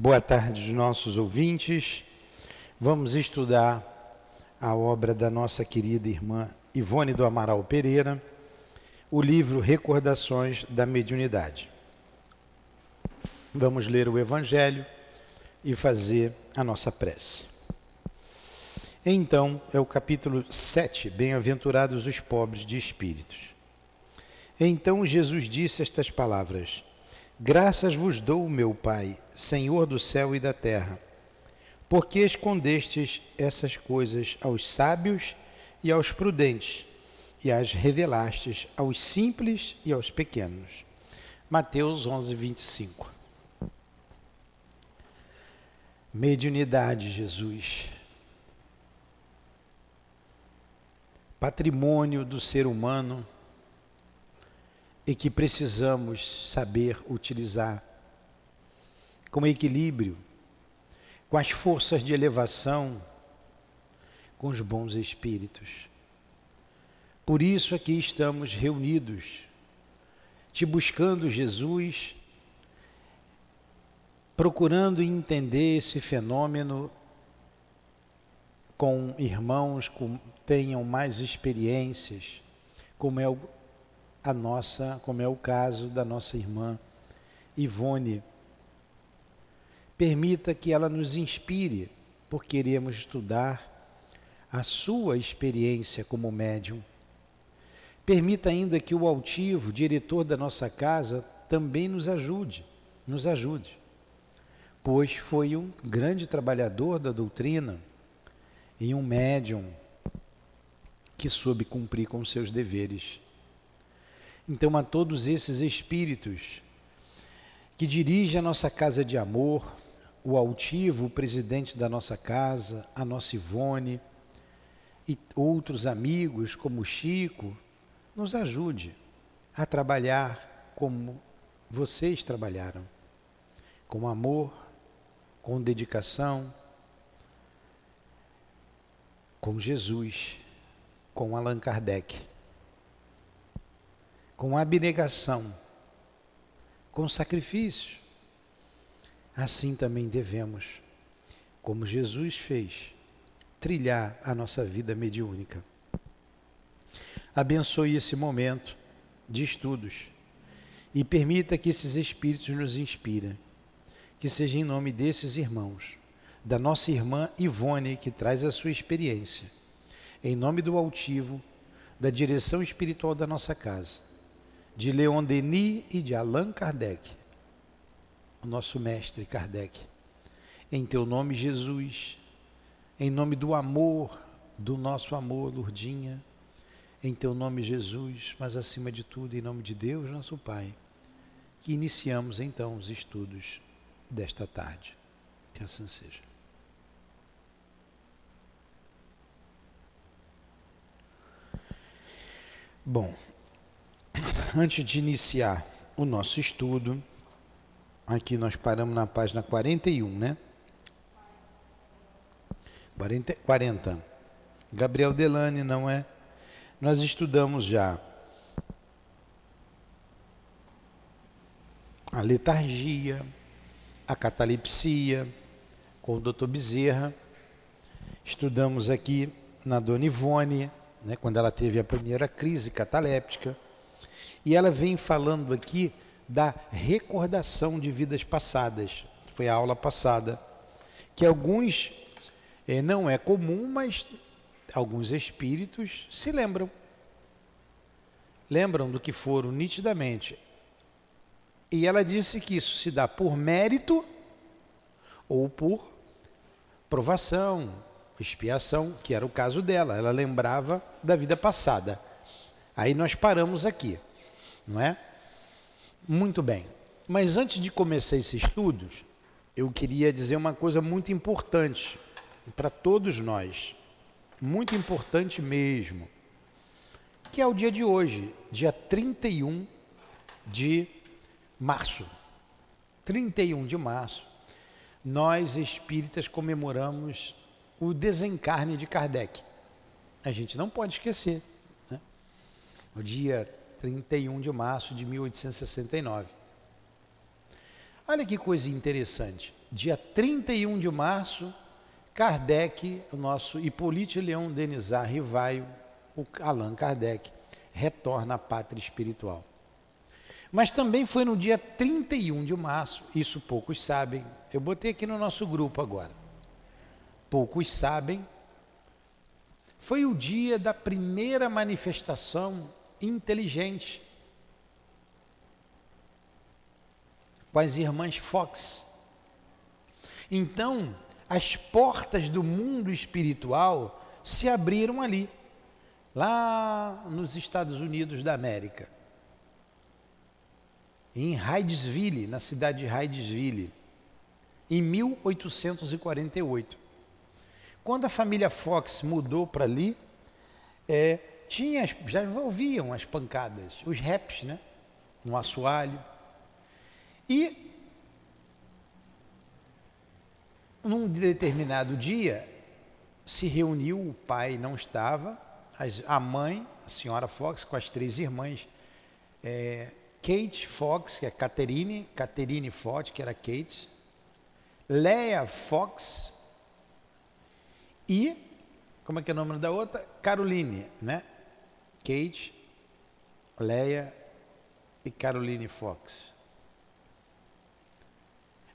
Boa tarde, nossos ouvintes. Vamos estudar a obra da nossa querida irmã Ivone do Amaral Pereira, o livro Recordações da Mediunidade. Vamos ler o Evangelho e fazer a nossa prece. Então, é o capítulo 7, Bem-aventurados os pobres de espíritos. Então Jesus disse estas palavras: Graças vos dou, meu Pai, Senhor do céu e da terra, porque escondestes essas coisas aos sábios e aos prudentes, e as revelastes aos simples e aos pequenos. Mateus 11, 25. Mediunidade, Jesus. Patrimônio do ser humano e que precisamos saber utilizar com equilíbrio, com as forças de elevação, com os bons espíritos. Por isso aqui estamos reunidos, te buscando, Jesus, procurando entender esse fenômeno com irmãos que tenham mais experiências, como é o a nossa, como é o caso da nossa irmã Ivone. Permita que ela nos inspire, porque queremos estudar a sua experiência como médium. Permita ainda que o altivo, diretor da nossa casa, também nos ajude, nos ajude, pois foi um grande trabalhador da doutrina e um médium que soube cumprir com seus deveres. Então, a todos esses espíritos que dirigem a nossa casa de amor, o altivo, o presidente da nossa casa, a nossa Ivone e outros amigos como Chico, nos ajude a trabalhar como vocês trabalharam, com amor, com dedicação, com Jesus, com Allan Kardec com abnegação, com sacrifício. Assim também devemos, como Jesus fez, trilhar a nossa vida mediúnica. Abençoe esse momento de estudos e permita que esses espíritos nos inspirem. Que seja em nome desses irmãos, da nossa irmã Ivone, que traz a sua experiência, em nome do altivo, da direção espiritual da nossa casa de Leon Denis e de Allan Kardec, o nosso mestre Kardec. Em teu nome, Jesus, em nome do amor, do nosso amor, Lurdinha, em teu nome, Jesus, mas acima de tudo, em nome de Deus, nosso Pai, que iniciamos então os estudos desta tarde. Que assim seja. Bom, antes de iniciar o nosso estudo, aqui nós paramos na página 41, né? 40. 40. Gabriel Delane, não é? Nós estudamos já a letargia, a catalepsia, com o Dr. Bezerra. Estudamos aqui na Dona Ivone, né, quando ela teve a primeira crise cataléptica e ela vem falando aqui da recordação de vidas passadas. Foi a aula passada. Que alguns, é, não é comum, mas alguns espíritos se lembram. Lembram do que foram nitidamente. E ela disse que isso se dá por mérito ou por provação, expiação, que era o caso dela. Ela lembrava da vida passada. Aí nós paramos aqui não é? Muito bem. Mas antes de começar esses estudos, eu queria dizer uma coisa muito importante para todos nós, muito importante mesmo, que é o dia de hoje, dia 31 de março. 31 de março, nós espíritas comemoramos o desencarne de Kardec. A gente não pode esquecer. Né? O dia 31 de março de 1869. Olha que coisa interessante. Dia 31 de março, Kardec, o nosso Hippolyte Leão Denizar Rivaio, o Allan Kardec, retorna à pátria espiritual. Mas também foi no dia 31 de março, isso poucos sabem, eu botei aqui no nosso grupo agora. Poucos sabem, foi o dia da primeira manifestação inteligente com as irmãs Fox. Então, as portas do mundo espiritual se abriram ali, lá nos Estados Unidos da América. Em Hydesville, na cidade de Hydesville, em 1848. Quando a família Fox mudou para ali, é, tinha, já envolviam as pancadas, os raps, né? No assoalho. E num determinado dia se reuniu, o pai não estava, a mãe, a senhora Fox, com as três irmãs, é, Kate Fox, que é Caterine, Caterine Fox, que era Kate, Leia Fox e, como é que é o nome da outra? Caroline, né? Kate, Leia e Caroline Fox.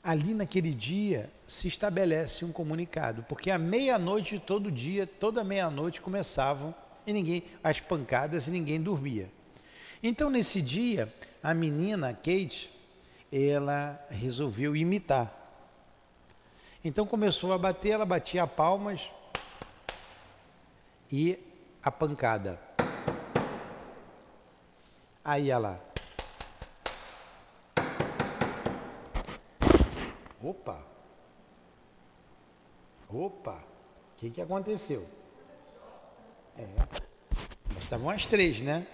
Ali naquele dia se estabelece um comunicado, porque à meia-noite todo dia, toda meia-noite começavam e ninguém as pancadas e ninguém dormia. Então nesse dia, a menina Kate, ela resolveu imitar. Então começou a bater, ela batia palmas e a pancada. Aí ela Opa! Opa! O que, que aconteceu? É. Estavam as três, né?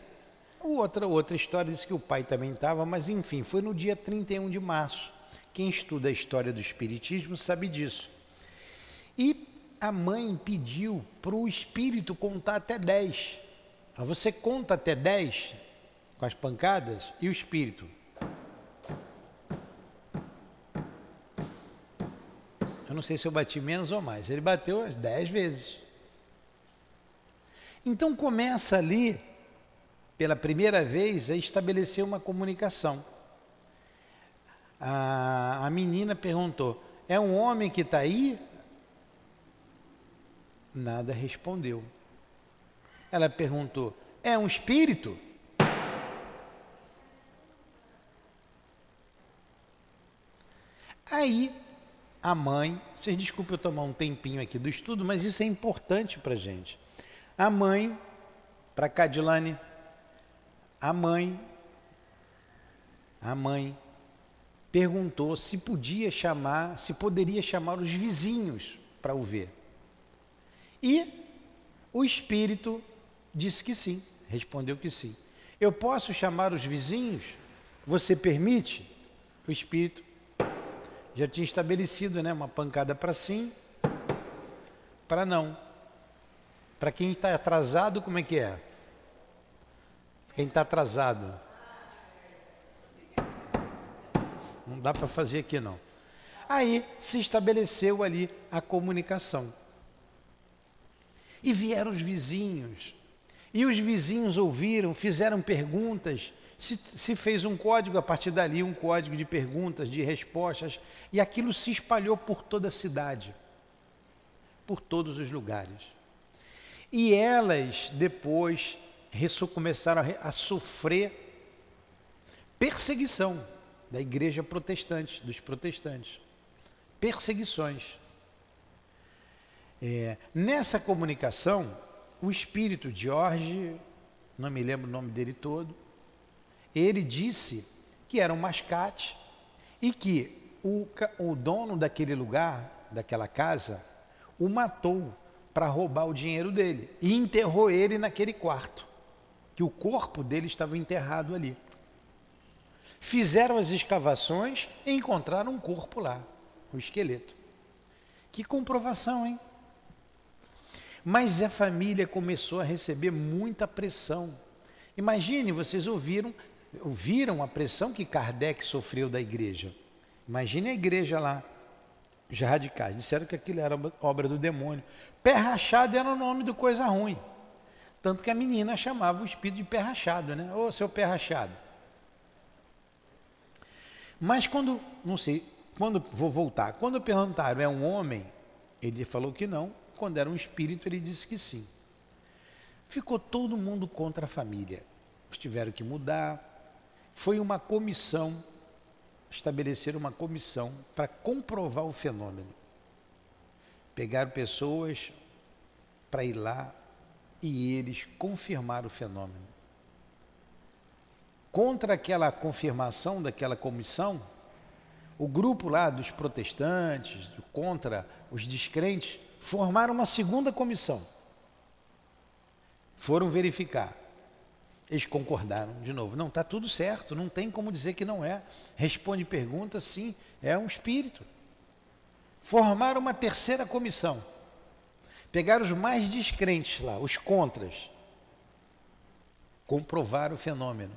Outra, outra história diz que o pai também estava, mas enfim, foi no dia 31 de março. Quem estuda a história do Espiritismo sabe disso. E a mãe pediu para o espírito contar até 10. Você conta até 10 com as pancadas e o espírito Eu não sei se eu bati menos ou mais. Ele bateu as dez vezes. Então começa ali, pela primeira vez, a estabelecer uma comunicação. A, a menina perguntou: É um homem que está aí? Nada respondeu. Ela perguntou: É um espírito? Aí a mãe, vocês desculpem eu tomar um tempinho aqui do estudo, mas isso é importante para gente. A mãe, para Cadilane, a mãe, a mãe perguntou se podia chamar, se poderia chamar os vizinhos para o ver. E o espírito disse que sim, respondeu que sim. Eu posso chamar os vizinhos? Você permite? O espírito já tinha estabelecido né, uma pancada para sim, para não. Para quem está atrasado, como é que é? Quem está atrasado. Não dá para fazer aqui não. Aí se estabeleceu ali a comunicação. E vieram os vizinhos. E os vizinhos ouviram, fizeram perguntas se, se fez um código, a partir dali, um código de perguntas, de respostas, e aquilo se espalhou por toda a cidade, por todos os lugares. E elas depois começaram a, a sofrer perseguição da igreja protestante, dos protestantes. Perseguições. É, nessa comunicação, o espírito de Jorge, não me lembro o nome dele todo, ele disse que era um mascate e que o, o dono daquele lugar, daquela casa, o matou para roubar o dinheiro dele e enterrou ele naquele quarto, que o corpo dele estava enterrado ali. Fizeram as escavações e encontraram um corpo lá, um esqueleto. Que comprovação, hein? Mas a família começou a receber muita pressão. Imagine, vocês ouviram viram a pressão que Kardec sofreu da igreja. Imagine a igreja lá, os radicais, disseram que aquilo era obra do demônio. Pé rachado era o nome do coisa ruim. Tanto que a menina chamava o espírito de pé rachado, né? Ô, seu pé rachado. Mas quando, não sei, quando vou voltar, quando perguntaram, é um homem? Ele falou que não. Quando era um espírito, ele disse que sim. Ficou todo mundo contra a família. Tiveram que mudar. Foi uma comissão, estabelecer uma comissão para comprovar o fenômeno. Pegaram pessoas para ir lá e eles confirmaram o fenômeno. Contra aquela confirmação daquela comissão, o grupo lá dos protestantes, contra os descrentes, formaram uma segunda comissão. Foram verificar. Eles concordaram de novo. Não, está tudo certo, não tem como dizer que não é. Responde pergunta, sim, é um espírito. Formaram uma terceira comissão. Pegaram os mais descrentes lá, os contras. Comprovaram o fenômeno.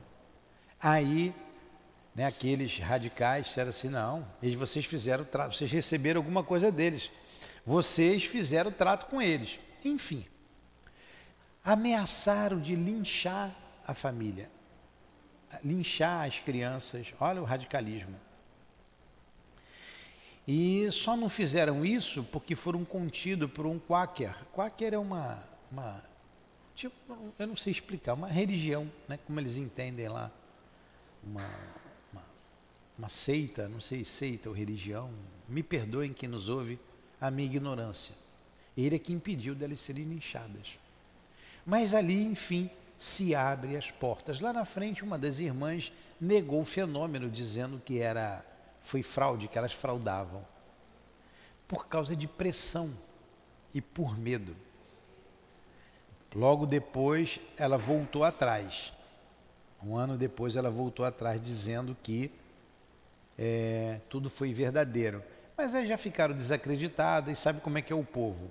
Aí, né, aqueles radicais disseram assim: não, eles, vocês fizeram trato, vocês receberam alguma coisa deles. Vocês fizeram trato com eles. Enfim, ameaçaram de linchar a família, linchar as crianças. Olha o radicalismo. E só não fizeram isso porque foram contidos por um quaker. Quaker é uma, uma tipo, eu não sei explicar, uma religião, né, como eles entendem lá, uma, uma, uma seita, não sei seita ou religião. Me perdoem quem nos ouve a minha ignorância. Ele é que impediu delas serem linchadas. Mas ali, enfim, se abrem as portas. Lá na frente, uma das irmãs negou o fenômeno, dizendo que era foi fraude, que elas fraudavam. Por causa de pressão e por medo. Logo depois, ela voltou atrás. Um ano depois, ela voltou atrás, dizendo que é, tudo foi verdadeiro. Mas aí já ficaram desacreditadas e sabe como é que é o povo.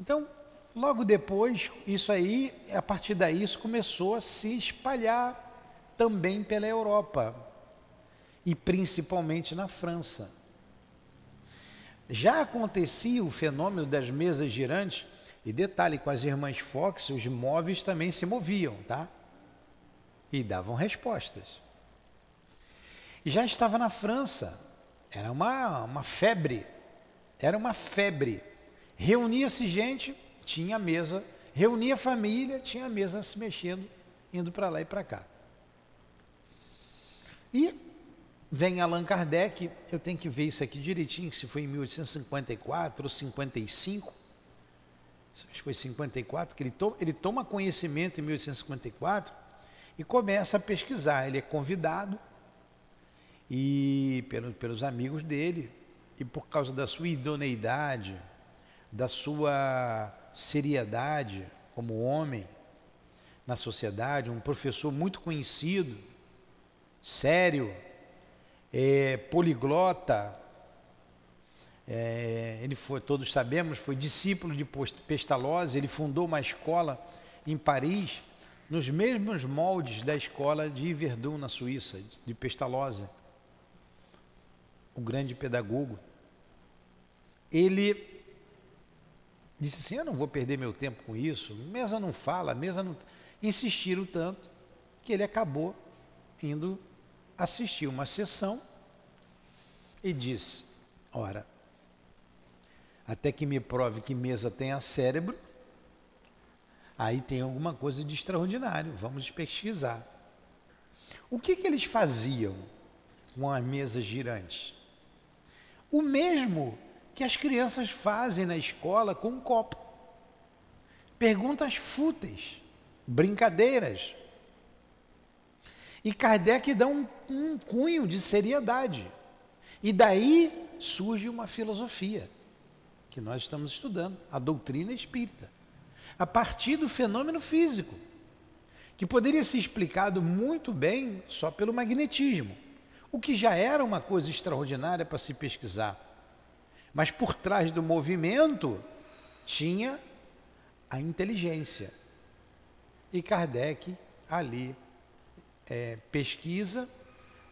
Então, logo depois, isso aí, a partir daí, isso começou a se espalhar também pela Europa e principalmente na França. Já acontecia o fenômeno das mesas girantes, e detalhe, com as irmãs Fox, os móveis também se moviam, tá? E davam respostas. Já estava na França, era uma, uma febre, era uma febre. Reunia-se gente, tinha mesa, reunia a família, tinha a mesa se mexendo, indo para lá e para cá. E vem Allan Kardec, eu tenho que ver isso aqui direitinho, se foi em 1854 ou 55, acho que foi 54, que ele, to, ele toma conhecimento em 1854 e começa a pesquisar. Ele é convidado e pelo, pelos amigos dele, e por causa da sua idoneidade, da sua seriedade como homem na sociedade, um professor muito conhecido, sério, é, poliglota, é, ele foi, todos sabemos, foi discípulo de Pestalozzi, ele fundou uma escola em Paris, nos mesmos moldes da escola de Yverdun, na Suíça, de Pestalozzi o grande pedagogo, ele disse assim: Eu não vou perder meu tempo com isso, mesa não fala, mesa não. Insistiram tanto que ele acabou indo assistir uma sessão e disse: Ora, até que me prove que mesa tenha cérebro, aí tem alguma coisa de extraordinário, vamos pesquisar. O que, que eles faziam com as mesas girantes? O mesmo que as crianças fazem na escola com um copo. Perguntas fúteis, brincadeiras. E Kardec dá um, um cunho de seriedade. E daí surge uma filosofia que nós estamos estudando, a doutrina espírita, a partir do fenômeno físico, que poderia ser explicado muito bem só pelo magnetismo o que já era uma coisa extraordinária para se pesquisar. Mas por trás do movimento tinha a inteligência. E Kardec ali é, pesquisa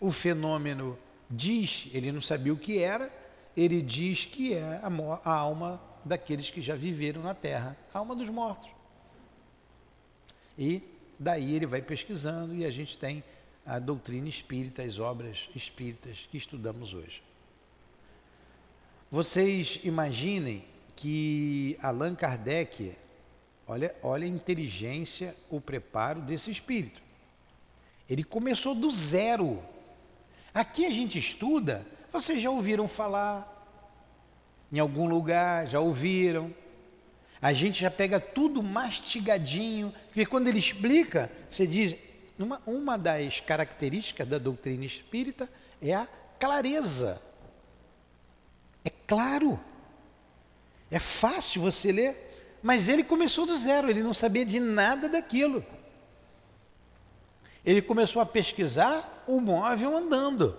o fenômeno diz, ele não sabia o que era, ele diz que é a, a alma daqueles que já viveram na terra, a alma dos mortos. E daí ele vai pesquisando e a gente tem a doutrina espírita, as obras espíritas que estudamos hoje. Vocês imaginem que Allan Kardec, olha, olha a inteligência, o preparo desse espírito. Ele começou do zero. Aqui a gente estuda, vocês já ouviram falar em algum lugar, já ouviram. A gente já pega tudo mastigadinho, porque quando ele explica, você diz, uma, uma das características da doutrina espírita é a clareza. Claro. É fácil você ler, mas ele começou do zero, ele não sabia de nada daquilo. Ele começou a pesquisar o móvel andando.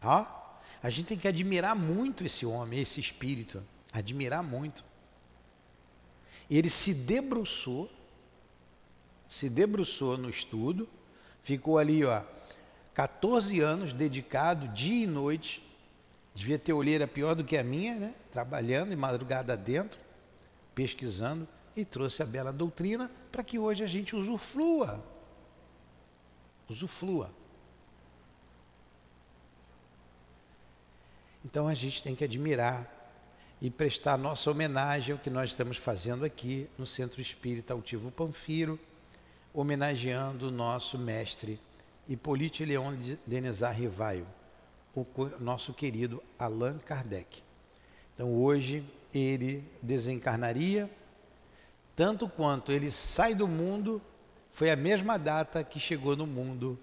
Ó, a gente tem que admirar muito esse homem, esse espírito, admirar muito. Ele se debruçou, se debruçou no estudo, ficou ali, ó, 14 anos dedicado dia e noite. Devia ter olheira pior do que a minha, né? Trabalhando de madrugada dentro, pesquisando e trouxe a bela doutrina para que hoje a gente usufrua. Usufrua. Então a gente tem que admirar e prestar nossa homenagem ao que nós estamos fazendo aqui no Centro Espírita Altivo Panfiro, homenageando o nosso mestre Hippolyte Leon Denizar Rivaio, o nosso querido Allan Kardec. Então hoje ele desencarnaria tanto quanto ele sai do mundo, foi a mesma data que chegou no mundo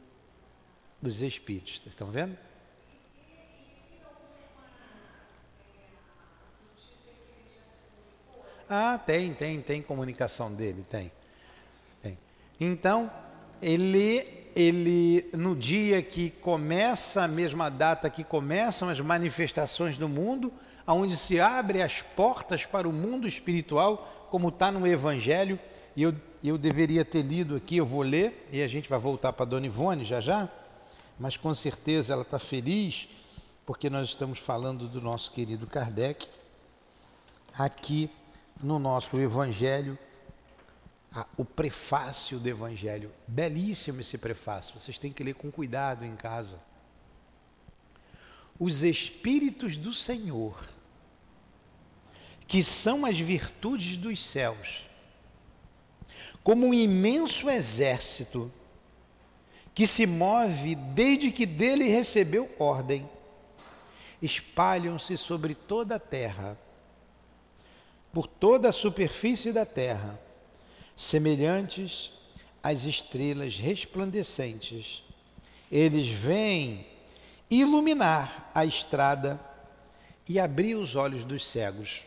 dos espíritos. Vocês estão vendo? Ah, tem, tem, tem comunicação dele, tem. tem. Então, ele, ele, no dia que começa, a mesma data que começam as manifestações do mundo, onde se abre as portas para o mundo espiritual, como está no Evangelho, e eu, eu deveria ter lido aqui, eu vou ler, e a gente vai voltar para Dona Ivone já já, mas com certeza ela está feliz, porque nós estamos falando do nosso querido Kardec, aqui no nosso Evangelho, o prefácio do Evangelho. Belíssimo esse prefácio, vocês têm que ler com cuidado em casa. Os Espíritos do Senhor que são as virtudes dos céus, como um imenso exército que se move desde que dele recebeu ordem, espalham-se sobre toda a terra, por toda a superfície da terra, semelhantes às estrelas resplandecentes. Eles vêm iluminar a estrada e abrir os olhos dos cegos.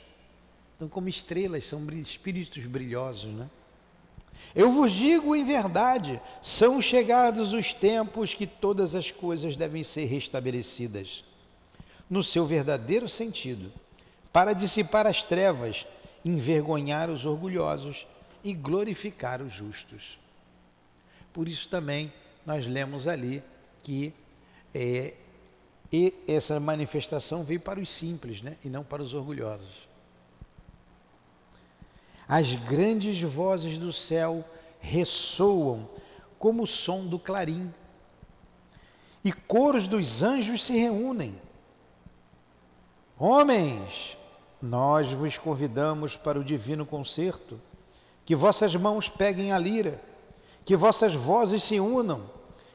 Então, como estrelas, são espíritos brilhosos, né? Eu vos digo em verdade: são chegados os tempos que todas as coisas devem ser restabelecidas no seu verdadeiro sentido, para dissipar as trevas, envergonhar os orgulhosos e glorificar os justos. Por isso também nós lemos ali que é, essa manifestação veio para os simples né, e não para os orgulhosos. As grandes vozes do céu ressoam como o som do clarim, e coros dos anjos se reúnem. Homens, nós vos convidamos para o divino concerto, que vossas mãos peguem a lira, que vossas vozes se unam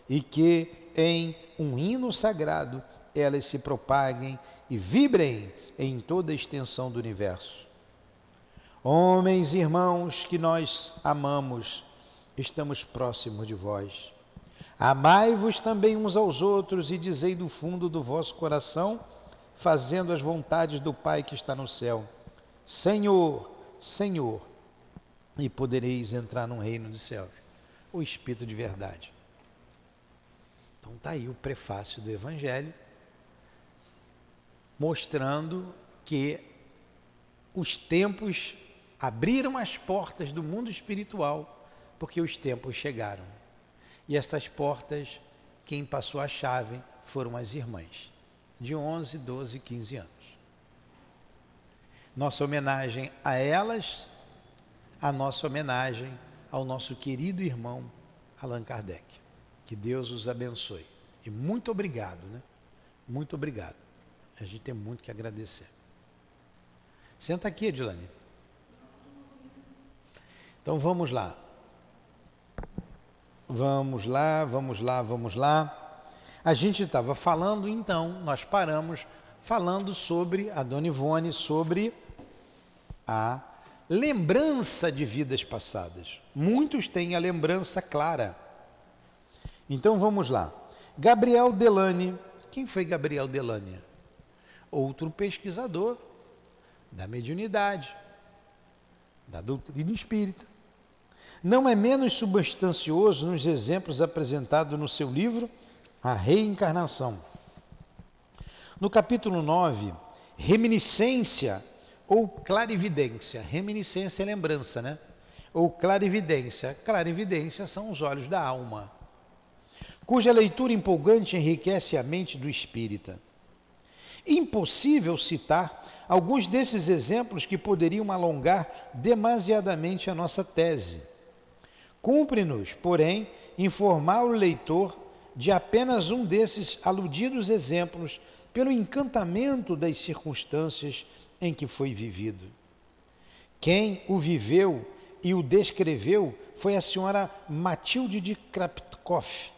e que em um hino sagrado elas se propaguem e vibrem em toda a extensão do universo. Homens e irmãos que nós amamos, estamos próximos de vós. Amai-vos também uns aos outros e dizei do fundo do vosso coração, fazendo as vontades do Pai que está no céu: Senhor, Senhor, e podereis entrar no reino dos céus. O Espírito de verdade. Então está aí o prefácio do Evangelho, mostrando que os tempos abriram as portas do mundo espiritual porque os tempos chegaram. E estas portas quem passou a chave foram as irmãs, de 11, 12 e 15 anos. Nossa homenagem a elas, a nossa homenagem ao nosso querido irmão Allan Kardec. Que Deus os abençoe. E muito obrigado, né? Muito obrigado. A gente tem muito que agradecer. Senta aqui, Edilane. Então vamos lá. Vamos lá, vamos lá, vamos lá. A gente estava falando, então, nós paramos falando sobre a Dona Ivone, sobre a lembrança de vidas passadas. Muitos têm a lembrança clara. Então vamos lá. Gabriel Delane. Quem foi Gabriel Delane? Outro pesquisador da mediunidade, da doutrina espírita. Não é menos substancioso nos exemplos apresentados no seu livro A Reencarnação. No capítulo 9, Reminiscência ou Clarividência. Reminiscência é lembrança, né? Ou clarividência. Clarividência são os olhos da alma, cuja leitura empolgante enriquece a mente do espírita. Impossível citar alguns desses exemplos que poderiam alongar demasiadamente a nossa tese. Cumpre-nos, porém, informar o leitor de apenas um desses aludidos exemplos pelo encantamento das circunstâncias em que foi vivido. Quem o viveu e o descreveu foi a senhora Matilde de Krapkov,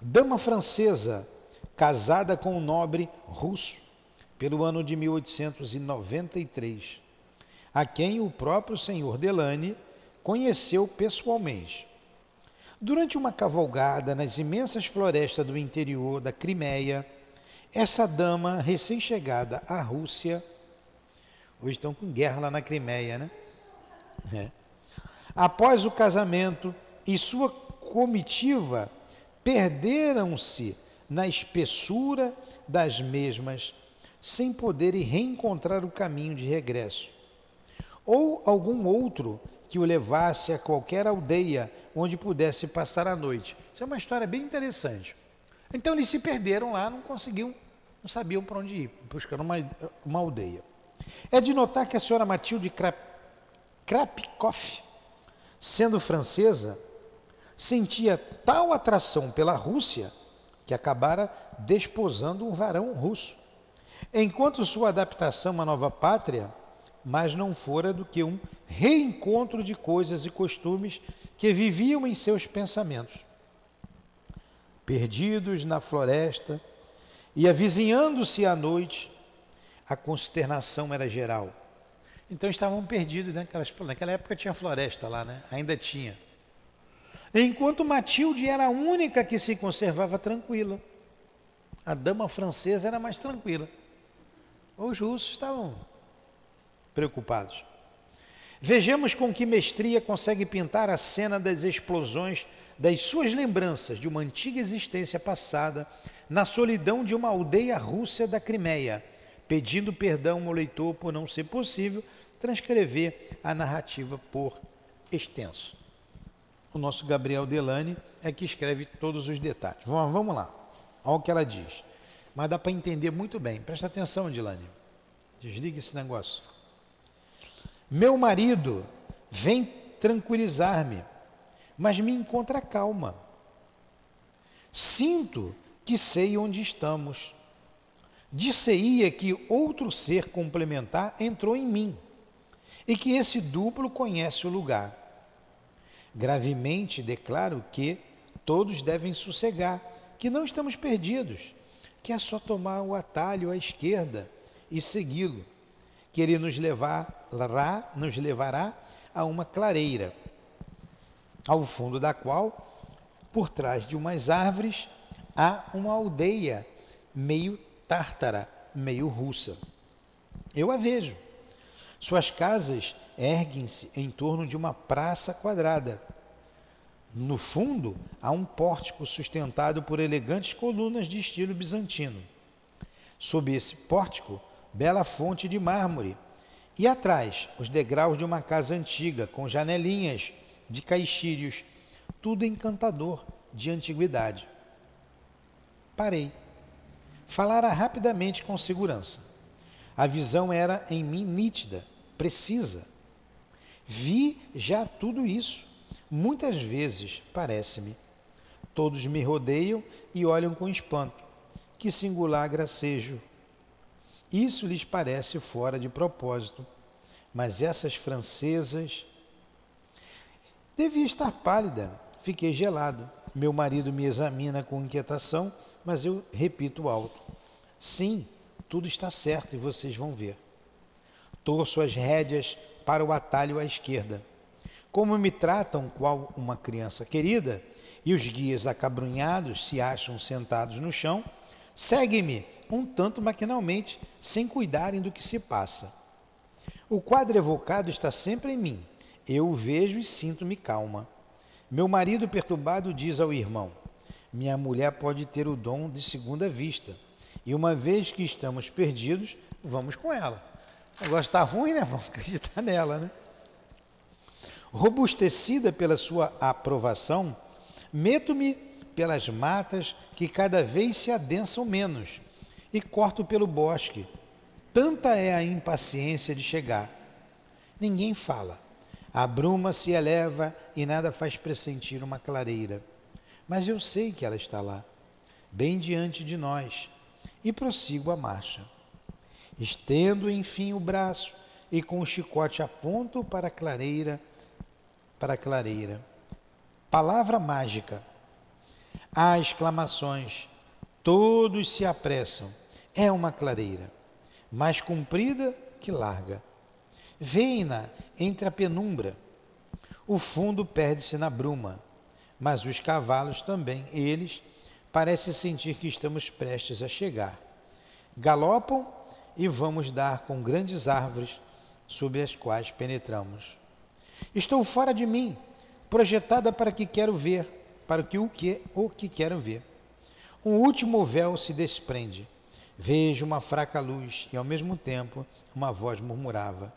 dama francesa, casada com um nobre russo pelo ano de 1893, a quem o próprio senhor Delane conheceu pessoalmente. Durante uma cavalgada nas imensas florestas do interior da Crimeia, essa dama recém-chegada à Rússia, hoje estão com guerra lá na Crimeia, né? É. Após o casamento e sua comitiva perderam-se na espessura das mesmas sem poderem reencontrar o caminho de regresso. Ou algum outro que o levasse a qualquer aldeia onde pudesse passar a noite. Isso é uma história bem interessante. Então eles se perderam lá, não conseguiam, não sabiam para onde ir, buscando uma, uma aldeia. É de notar que a senhora Matilde Krapkoff, sendo francesa, sentia tal atração pela Rússia que acabara desposando um varão russo. Enquanto sua adaptação à nova pátria, mas não fora do que um reencontro de coisas e costumes que viviam em seus pensamentos. Perdidos na floresta e avizinhando-se à noite, a consternação era geral. Então estavam perdidos, né? naquela época tinha floresta lá, né? ainda tinha. Enquanto Matilde era a única que se conservava tranquila. A dama francesa era mais tranquila. Os russos estavam preocupados. Vejamos com que mestria consegue pintar a cena das explosões das suas lembranças de uma antiga existência passada na solidão de uma aldeia russa da Crimeia, pedindo perdão ao leitor por não ser possível transcrever a narrativa por extenso. O nosso Gabriel Delane é que escreve todos os detalhes. Vamos, vamos lá, olha o que ela diz. Mas dá para entender muito bem. Presta atenção, Dilane. Desliga esse negócio. Meu marido vem tranquilizar-me, mas me encontra calma. Sinto que sei onde estamos. Disse-ia que outro ser complementar entrou em mim e que esse duplo conhece o lugar. Gravemente declaro que todos devem sossegar, que não estamos perdidos que é só tomar o atalho à esquerda e segui-lo, que ele nos levará, nos levará a uma clareira, ao fundo da qual, por trás de umas árvores, há uma aldeia meio tártara, meio russa. Eu a vejo. Suas casas erguem-se em torno de uma praça quadrada no fundo, há um pórtico sustentado por elegantes colunas de estilo bizantino. Sob esse pórtico, bela fonte de mármore. E atrás, os degraus de uma casa antiga, com janelinhas de caixírios, tudo encantador de antiguidade. Parei. Falara rapidamente com segurança. A visão era em mim nítida, precisa. Vi já tudo isso. Muitas vezes, parece-me. Todos me rodeiam e olham com espanto. Que singular gracejo! Isso lhes parece fora de propósito. Mas essas francesas. Devia estar pálida. Fiquei gelado. Meu marido me examina com inquietação, mas eu repito alto: Sim, tudo está certo e vocês vão ver. Torço as rédeas para o atalho à esquerda. Como me tratam qual uma criança querida, e os guias acabrunhados se acham sentados no chão, segue-me um tanto maquinalmente, sem cuidarem do que se passa. O quadro evocado está sempre em mim. Eu o vejo e sinto-me calma. Meu marido perturbado diz ao irmão: Minha mulher pode ter o dom de segunda vista. E uma vez que estamos perdidos, vamos com ela. O negócio está ruim, né? Vamos acreditar nela, né? Robustecida pela sua aprovação, meto-me pelas matas que cada vez se adensam menos e corto pelo bosque. Tanta é a impaciência de chegar. Ninguém fala. A bruma se eleva e nada faz pressentir uma clareira. Mas eu sei que ela está lá, bem diante de nós, e prossigo a marcha. Estendo enfim o braço e com o chicote aponto para a clareira, para a clareira. Palavra mágica. Há exclamações. Todos se apressam. É uma clareira, mais comprida que larga. Veem-na entre a penumbra. O fundo perde-se na bruma, mas os cavalos também, eles, parecem sentir que estamos prestes a chegar. Galopam e vamos dar com grandes árvores sobre as quais penetramos. Estou fora de mim, projetada para que quero ver, para que o que o que quero ver. Um último véu se desprende. Vejo uma fraca luz e ao mesmo tempo uma voz murmurava: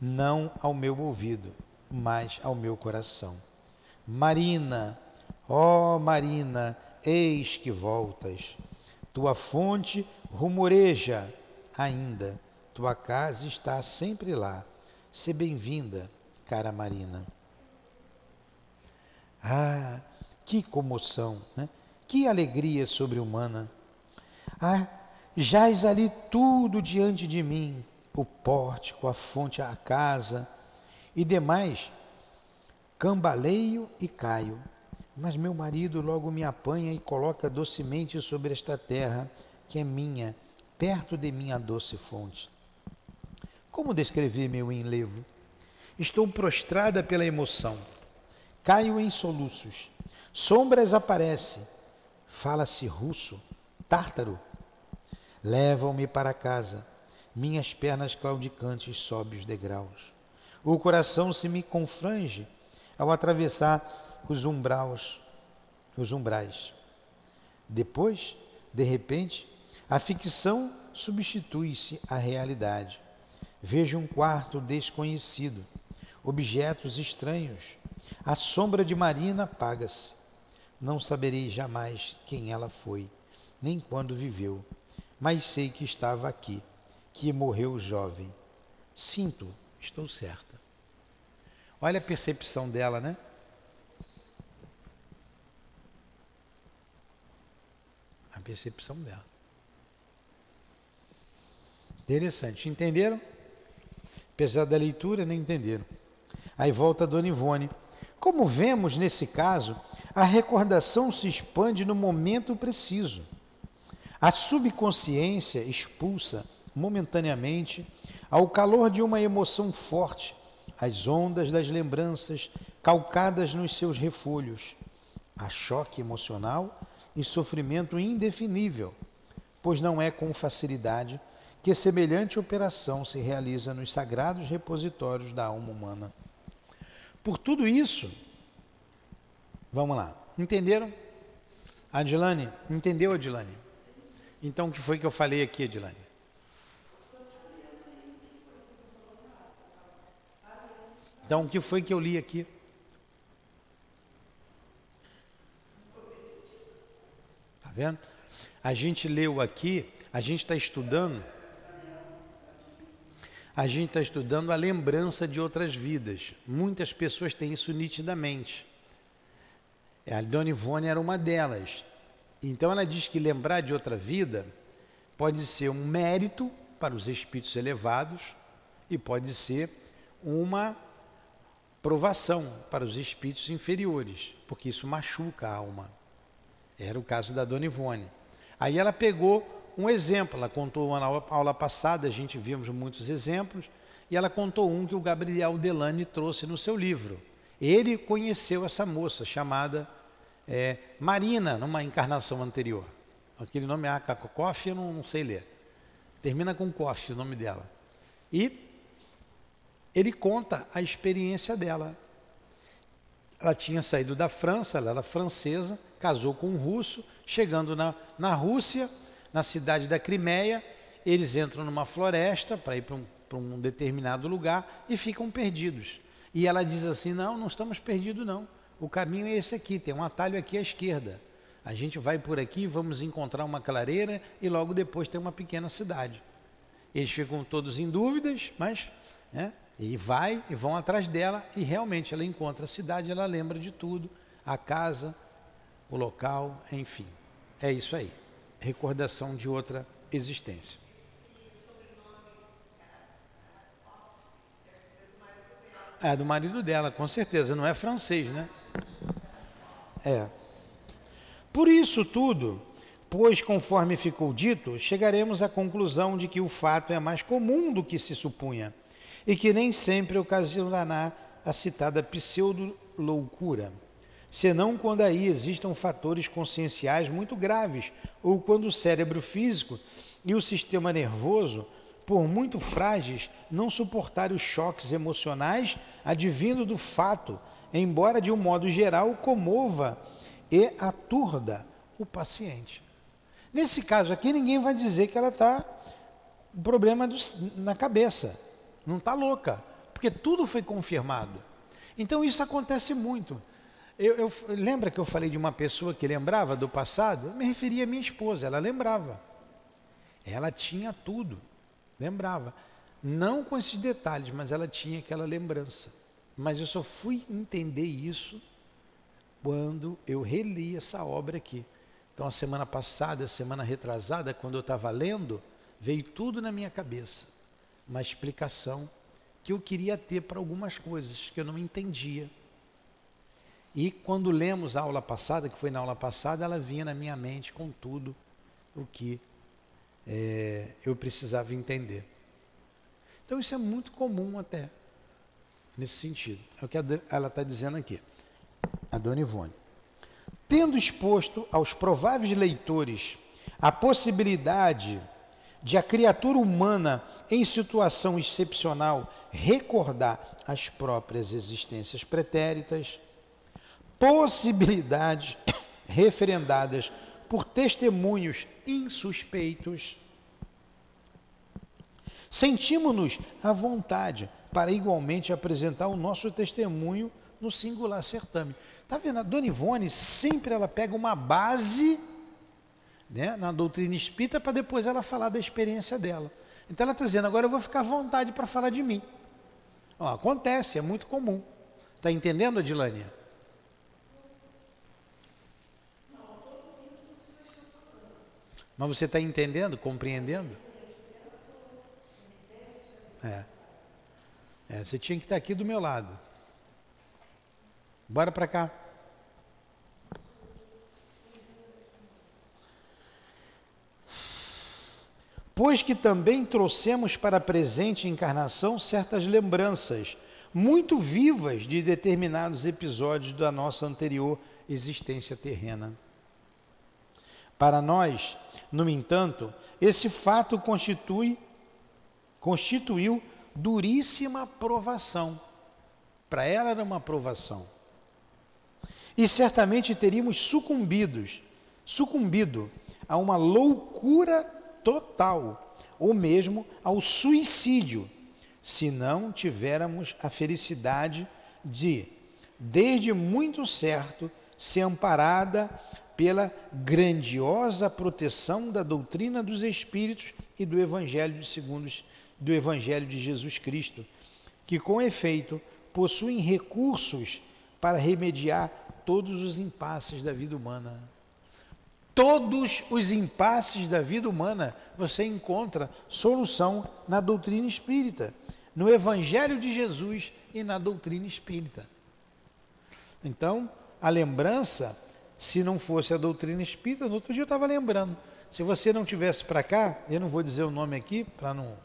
não ao meu ouvido, mas ao meu coração. Marina, ó Marina, eis que voltas. Tua fonte rumoreja ainda, tua casa está sempre lá. Se bem-vinda, cara Marina. Ah, que comoção, né? que alegria sobre-humana. Ah, jaz ali tudo diante de mim, o pórtico, a fonte, a casa e demais, cambaleio e caio. Mas meu marido logo me apanha e coloca docemente sobre esta terra, que é minha, perto de minha doce fonte. Como descrever meu enlevo? Estou prostrada pela emoção. Caio em soluços. Sombras aparecem. Fala-se russo, tártaro. Levam-me para casa. Minhas pernas claudicantes sobem os degraus. O coração se me confrange ao atravessar os umbraus, os umbrais. Depois, de repente, a ficção substitui-se à realidade. Vejo um quarto desconhecido objetos estranhos. A sombra de Marina apaga-se. Não saberei jamais quem ela foi, nem quando viveu, mas sei que estava aqui, que morreu jovem. Sinto, estou certa. Olha a percepção dela, né? A percepção dela. Interessante. Entenderam? Apesar da leitura, nem entenderam. Aí volta a Dona Ivone. Como vemos nesse caso, a recordação se expande no momento preciso. A subconsciência expulsa momentaneamente, ao calor de uma emoção forte, as ondas das lembranças calcadas nos seus refolhos. Há choque emocional e sofrimento indefinível, pois não é com facilidade que semelhante operação se realiza nos sagrados repositórios da alma humana. Por tudo isso, vamos lá, entenderam? Adilane, entendeu, Adilane? Então, o que foi que eu falei aqui, Adilane? Então, o que foi que eu li aqui? Tá vendo? A gente leu aqui, a gente está estudando, a gente está estudando a lembrança de outras vidas. Muitas pessoas têm isso nitidamente. A Dona Ivone era uma delas. Então ela diz que lembrar de outra vida pode ser um mérito para os espíritos elevados e pode ser uma provação para os espíritos inferiores, porque isso machuca a alma. Era o caso da Dona Ivone. Aí ela pegou um exemplo, ela contou uma aula passada, a gente vimos muitos exemplos, e ela contou um que o Gabriel Delane trouxe no seu livro. Ele conheceu essa moça chamada é, Marina, numa encarnação anterior. Aquele nome é Akakoff, eu não, não sei ler. Termina com Koff o nome dela. E ele conta a experiência dela. Ela tinha saído da França, ela era francesa, casou com um russo, chegando na, na Rússia, na cidade da Crimeia, eles entram numa floresta para ir para um, um determinado lugar e ficam perdidos. E ela diz assim: Não, não estamos perdidos, não. O caminho é esse aqui, tem um atalho aqui à esquerda. A gente vai por aqui, vamos encontrar uma clareira e logo depois tem uma pequena cidade. Eles ficam todos em dúvidas, mas né, e vai e vão atrás dela e realmente ela encontra a cidade, ela lembra de tudo, a casa, o local, enfim. É isso aí. Recordação de outra existência. É, do marido dela, com certeza, não é francês, né? É. Por isso tudo, pois conforme ficou dito, chegaremos à conclusão de que o fato é mais comum do que se supunha e que nem sempre ocasionará a citada pseudo-loucura, senão quando aí existam fatores conscienciais muito graves ou quando o cérebro físico e o sistema nervoso por muito frágeis, não suportar os choques emocionais advindo do fato, embora de um modo geral comova e aturda o paciente. Nesse caso aqui, ninguém vai dizer que ela está problema do, na cabeça, não está louca, porque tudo foi confirmado. Então isso acontece muito. Eu, eu, lembra que eu falei de uma pessoa que lembrava do passado? Eu me referia à minha esposa, ela lembrava. Ela tinha tudo. Lembrava. Não com esses detalhes, mas ela tinha aquela lembrança. Mas eu só fui entender isso quando eu reli essa obra aqui. Então, a semana passada, a semana retrasada, quando eu estava lendo, veio tudo na minha cabeça. Uma explicação que eu queria ter para algumas coisas que eu não entendia. E quando lemos a aula passada, que foi na aula passada, ela vinha na minha mente com tudo o que é, eu precisava entender. Então isso é muito comum até, nesse sentido. É o que ela está dizendo aqui, a Dona Ivone. Tendo exposto aos prováveis leitores a possibilidade de a criatura humana em situação excepcional recordar as próprias existências pretéritas, possibilidades referendadas por testemunhos insuspeitos. Sentimos-nos à vontade para igualmente apresentar o nosso testemunho no singular certame. Está vendo? A Dona Ivone sempre ela pega uma base né, na doutrina espírita para depois ela falar da experiência dela. Então ela está dizendo, agora eu vou ficar à vontade para falar de mim. Ó, acontece, é muito comum. Está entendendo, Adilânia? Mas você está entendendo, compreendendo? É. é. Você tinha que estar aqui do meu lado. Bora para cá. Pois que também trouxemos para a presente encarnação certas lembranças muito vivas de determinados episódios da nossa anterior existência terrena. Para nós, no entanto, esse fato constitui, constituiu duríssima provação. Para ela era uma provação. E certamente teríamos sucumbidos, sucumbido a uma loucura total, ou mesmo ao suicídio, se não tivéssemos a felicidade de, desde muito certo, ser amparada pela grandiosa proteção da doutrina dos espíritos e do evangelho de segundos do evangelho de Jesus Cristo, que com efeito possuem recursos para remediar todos os impasses da vida humana. Todos os impasses da vida humana você encontra solução na doutrina espírita, no Evangelho de Jesus e na doutrina espírita. Então, a lembrança, se não fosse a doutrina espírita, no outro dia eu estava lembrando. Se você não tivesse para cá, eu não vou dizer o nome aqui para não,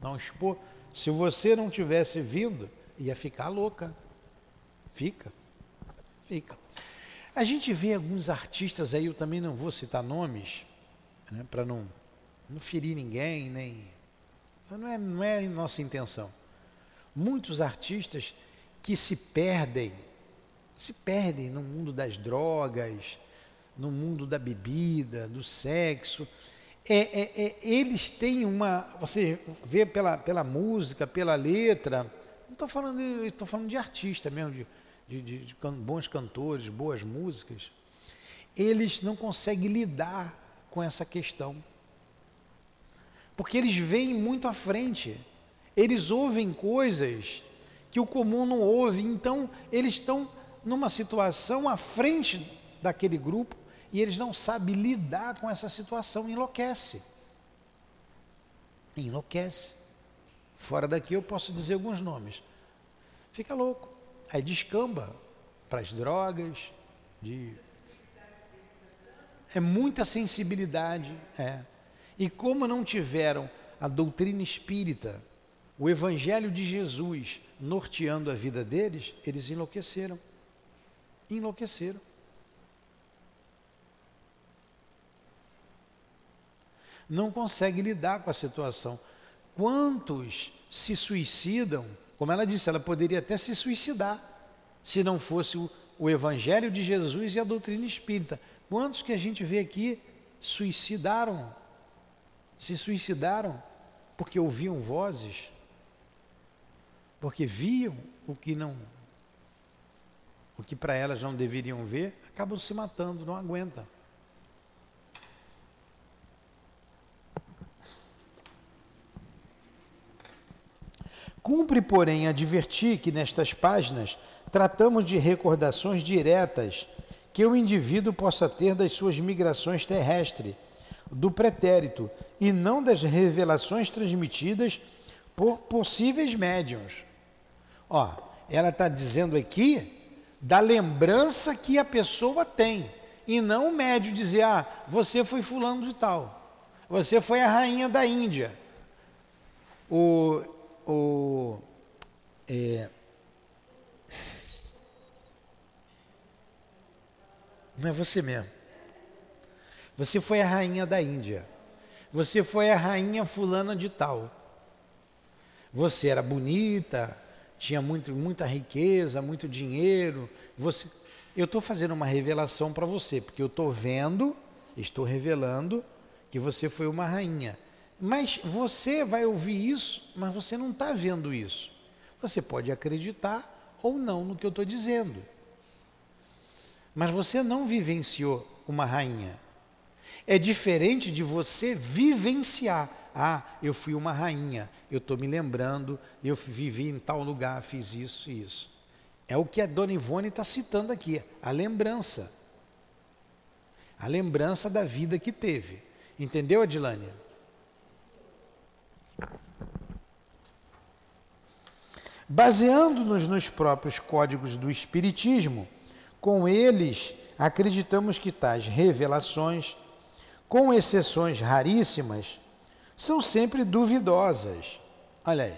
não expor. Se você não tivesse vindo, ia ficar louca. Fica, fica. A gente vê alguns artistas aí, eu também não vou citar nomes, né, para não, não ferir ninguém, nem. Não é, não é nossa intenção. Muitos artistas que se perdem, se perdem no mundo das drogas, no mundo da bebida, do sexo. É, é, é, eles têm uma. Você vê pela, pela música, pela letra. Não estou falando, estou falando de artista mesmo, de, de, de, de bons cantores, boas músicas, eles não conseguem lidar com essa questão. Porque eles veem muito à frente. Eles ouvem coisas que o comum não ouve, então eles estão numa situação à frente daquele grupo e eles não sabem lidar com essa situação, enlouquece. Enlouquece. Fora daqui eu posso dizer alguns nomes. Fica louco. Aí descamba para as drogas, de... é muita sensibilidade, é. E como não tiveram a doutrina espírita, o evangelho de Jesus norteando a vida deles, eles enlouqueceram. Enlouqueceram. Não consegue lidar com a situação. Quantos se suicidam como ela disse, ela poderia até se suicidar se não fosse o, o Evangelho de Jesus e a doutrina espírita. Quantos que a gente vê aqui suicidaram? Se suicidaram porque ouviam vozes, porque viam o que não, o que para elas não deveriam ver, acabam se matando, não aguentam. Cumpre, porém, advertir que nestas páginas tratamos de recordações diretas que o indivíduo possa ter das suas migrações terrestres, do pretérito, e não das revelações transmitidas por possíveis médiums. Ó, ela está dizendo aqui da lembrança que a pessoa tem, e não o médium dizer, ah, você foi fulano de tal, você foi a rainha da Índia. O, o, é, não é você mesmo. Você foi a rainha da Índia. Você foi a rainha fulana de tal. Você era bonita, tinha muito, muita riqueza, muito dinheiro. Você, eu estou fazendo uma revelação para você, porque eu estou vendo, estou revelando que você foi uma rainha. Mas você vai ouvir isso, mas você não está vendo isso. Você pode acreditar ou não no que eu estou dizendo. Mas você não vivenciou uma rainha. É diferente de você vivenciar. Ah, eu fui uma rainha, eu estou me lembrando, eu vivi em tal lugar, fiz isso e isso. É o que a Dona Ivone está citando aqui, a lembrança. A lembrança da vida que teve. Entendeu, Adilânia? Baseando-nos nos próprios códigos do Espiritismo, com eles acreditamos que tais revelações, com exceções raríssimas, são sempre duvidosas. Olha aí.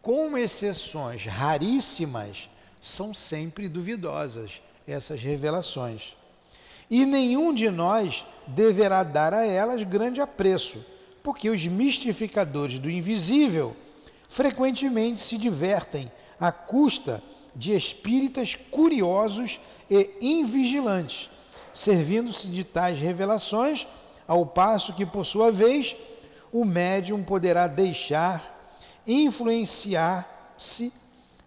Com exceções raríssimas, são sempre duvidosas essas revelações. E nenhum de nós deverá dar a elas grande apreço, porque os mistificadores do invisível frequentemente se divertem à custa de espíritas curiosos e invigilantes, servindo-se de tais revelações, ao passo que, por sua vez, o médium poderá deixar influenciar-se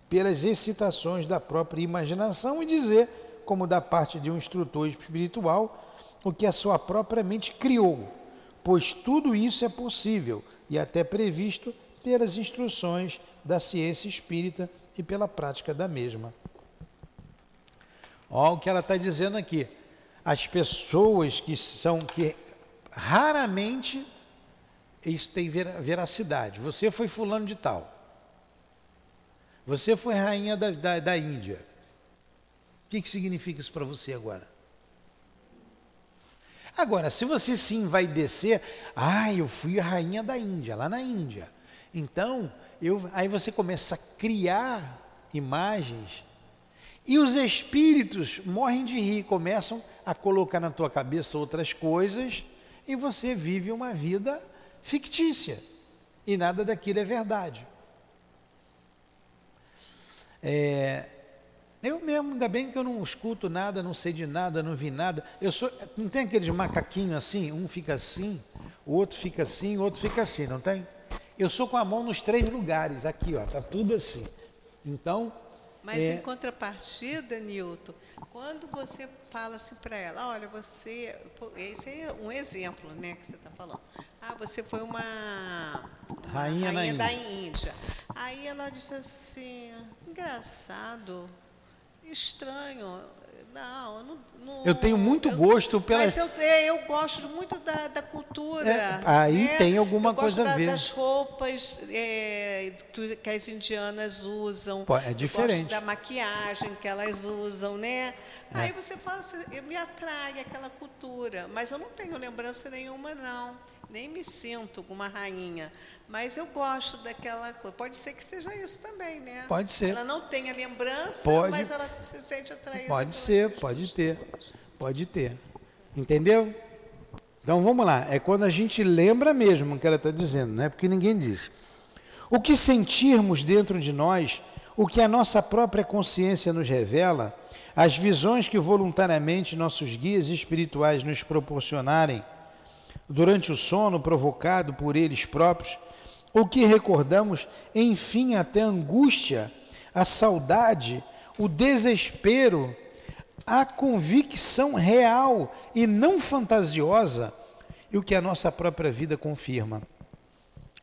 pelas excitações da própria imaginação e dizer como da parte de um instrutor espiritual, o que a sua própria mente criou, pois tudo isso é possível e até previsto pelas instruções da ciência espírita e pela prática da mesma. Olha o que ela está dizendo aqui. As pessoas que são que raramente isso tem veracidade. Você foi fulano de tal. Você foi rainha da, da, da Índia. O que, que significa isso para você agora? Agora, se você sim vai descer, ah, eu fui a rainha da Índia, lá na Índia. Então, eu, aí você começa a criar imagens e os espíritos morrem de rir, começam a colocar na tua cabeça outras coisas e você vive uma vida fictícia e nada daquilo é verdade. É, eu mesmo, ainda bem que eu não escuto nada, não sei de nada, não vi nada. Eu sou, não tem aqueles macaquinhos assim, um fica assim, o outro fica assim, o outro fica assim, não tem? Eu sou com a mão nos três lugares, aqui, ó, tá tudo assim. Então, mas é... em contrapartida, Nilton, quando você fala assim para ela, olha, você. Esse é um exemplo né, que você está falando. Ah, você foi uma, uma rainha, rainha da Índia. Aí ela disse assim, engraçado, estranho. Não, eu não, não, Eu tenho muito eu, gosto pela. Mas eu, eu gosto muito da, da cultura. É, aí né? tem alguma eu coisa da, a ver. das roupas é, que, que, as indianas usam. Pô, é diferente. gosto da maquiagem que elas usam, né? É. Aí você fala assim, me atrai aquela cultura. Mas eu não tenho lembrança nenhuma, não nem me sinto como uma rainha, mas eu gosto daquela coisa. Pode ser que seja isso também, né? Pode ser. Ela não tem a lembrança, pode, mas ela se sente atraída. Pode ser, pode ter. Pode ter. Entendeu? Então vamos lá. É quando a gente lembra mesmo o que ela está dizendo, não é porque ninguém diz. O que sentirmos dentro de nós, o que a nossa própria consciência nos revela, as visões que voluntariamente nossos guias espirituais nos proporcionarem durante o sono provocado por eles próprios, o que recordamos, enfim, até a angústia, a saudade, o desespero, a convicção real e não fantasiosa, e o que a nossa própria vida confirma.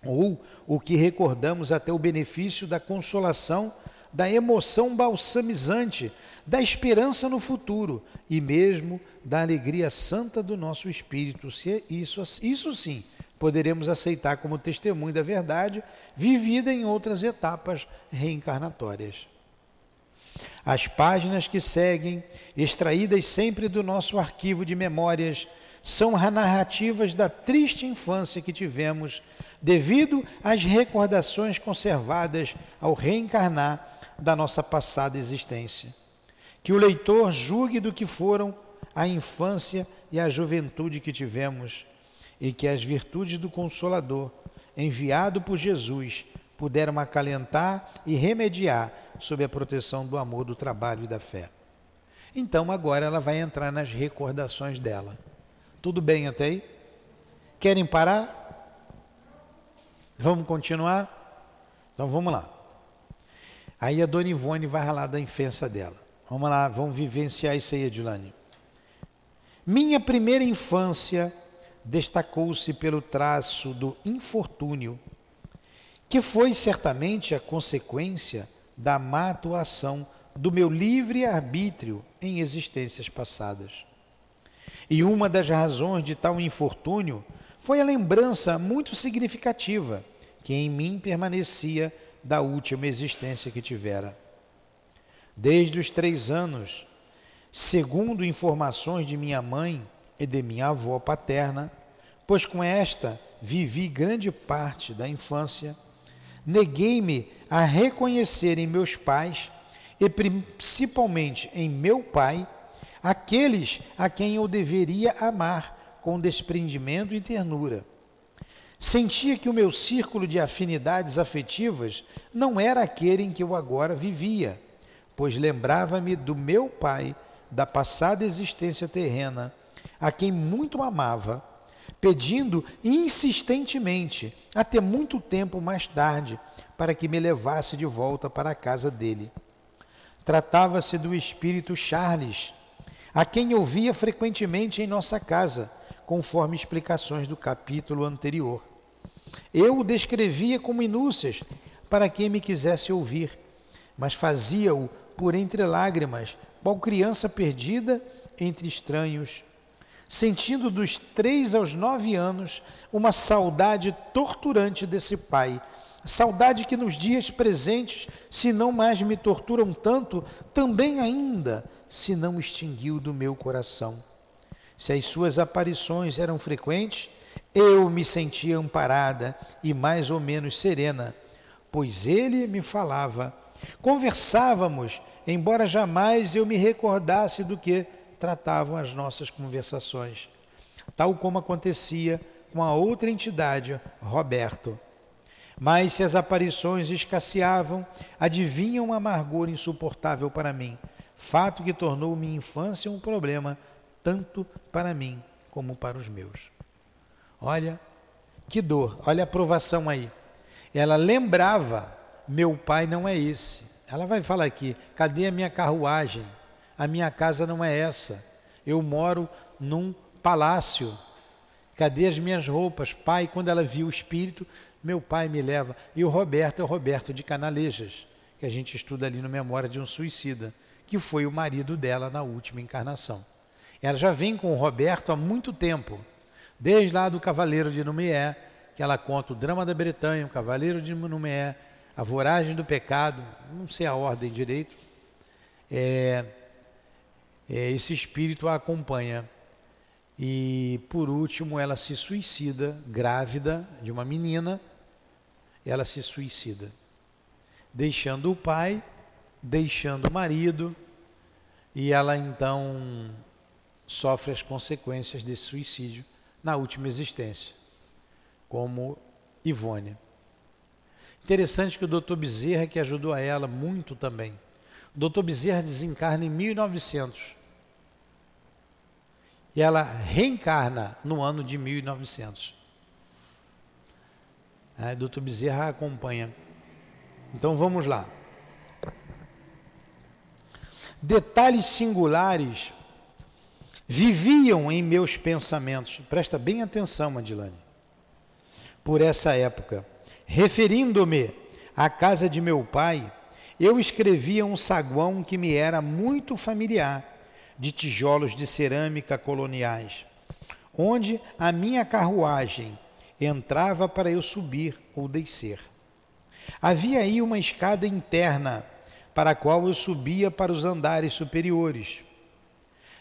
Ou o que recordamos até o benefício da consolação, da emoção balsamizante, da esperança no futuro e mesmo da alegria santa do nosso espírito. Se isso, isso sim poderemos aceitar como testemunho da verdade vivida em outras etapas reencarnatórias. As páginas que seguem, extraídas sempre do nosso arquivo de memórias, são narrativas da triste infância que tivemos devido às recordações conservadas ao reencarnar da nossa passada existência. Que o leitor julgue do que foram a infância e a juventude que tivemos, e que as virtudes do Consolador, enviado por Jesus, puderam acalentar e remediar sob a proteção do amor, do trabalho e da fé. Então agora ela vai entrar nas recordações dela. Tudo bem até aí? Querem parar? Vamos continuar? Então vamos lá. Aí a dona Ivone vai ralar da infância dela. Vamos lá, vamos vivenciar isso aí, Edilane. Minha primeira infância destacou-se pelo traço do infortúnio, que foi certamente a consequência da má atuação do meu livre arbítrio em existências passadas. E uma das razões de tal infortúnio foi a lembrança muito significativa que em mim permanecia da última existência que tivera. Desde os três anos, segundo informações de minha mãe e de minha avó paterna, pois com esta vivi grande parte da infância, neguei-me a reconhecer em meus pais e principalmente em meu pai aqueles a quem eu deveria amar com desprendimento e ternura. Sentia que o meu círculo de afinidades afetivas não era aquele em que eu agora vivia pois lembrava-me do meu pai, da passada existência terrena, a quem muito amava, pedindo insistentemente, até muito tempo mais tarde, para que me levasse de volta para a casa dele. Tratava-se do espírito Charles, a quem eu via frequentemente em nossa casa, conforme explicações do capítulo anterior. Eu o descrevia com minúcias para quem me quisesse ouvir, mas fazia-o por entre lágrimas, qual criança perdida entre estranhos, sentindo dos três aos nove anos uma saudade torturante desse pai, saudade que nos dias presentes, se não mais me torturam tanto, também ainda se não extinguiu do meu coração. Se as suas aparições eram frequentes, eu me sentia amparada e mais ou menos serena, pois ele me falava. Conversávamos, embora jamais eu me recordasse do que tratavam as nossas conversações, tal como acontecia com a outra entidade, Roberto. Mas se as aparições escasseavam, adivinha uma amargor insuportável para mim, fato que tornou minha infância um problema tanto para mim como para os meus. Olha que dor, olha a provação aí. Ela lembrava, meu pai não é esse. Ela vai falar aqui, cadê a minha carruagem? A minha casa não é essa. Eu moro num palácio. Cadê as minhas roupas? Pai, quando ela viu o espírito, meu pai me leva. E o Roberto é o Roberto de Canalejas, que a gente estuda ali no Memória de um Suicida, que foi o marido dela na última encarnação. Ela já vem com o Roberto há muito tempo, desde lá do Cavaleiro de Numié, que ela conta o drama da Bretanha, o Cavaleiro de Numié, a voragem do pecado, não sei a ordem direito. É, é, esse espírito a acompanha. E por último, ela se suicida, grávida de uma menina, ela se suicida, deixando o pai, deixando o marido, e ela então sofre as consequências desse suicídio na última existência, como Ivone. Interessante que o doutor Bezerra, que ajudou a ela muito também, o doutor Bezerra desencarna em 1900 e ela reencarna no ano de 1900. É, doutor Bezerra acompanha. Então vamos lá. Detalhes singulares viviam em meus pensamentos. Presta bem atenção, Madilane. Por essa época, referindo-me à casa de meu pai, eu escrevia um saguão que me era muito familiar, de tijolos de cerâmica coloniais, onde a minha carruagem entrava para eu subir ou descer. Havia aí uma escada interna para a qual eu subia para os andares superiores.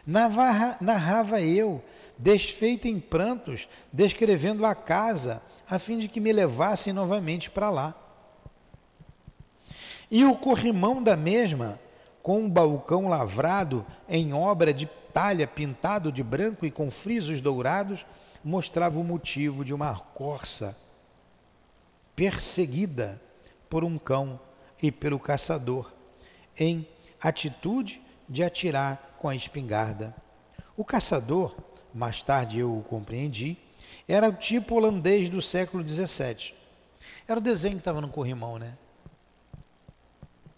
Narrava eu, desfeito em prantos, descrevendo a casa, a fim de que me levassem novamente para lá. E o corrimão da mesma, com um balcão lavrado em obra de talha pintado de branco e com frisos dourados, mostrava o motivo de uma corça perseguida por um cão e pelo caçador, em atitude de atirar com a espingarda. O caçador, mais tarde eu o compreendi, era o tipo holandês do século XVII. Era o desenho que estava no corrimão, né?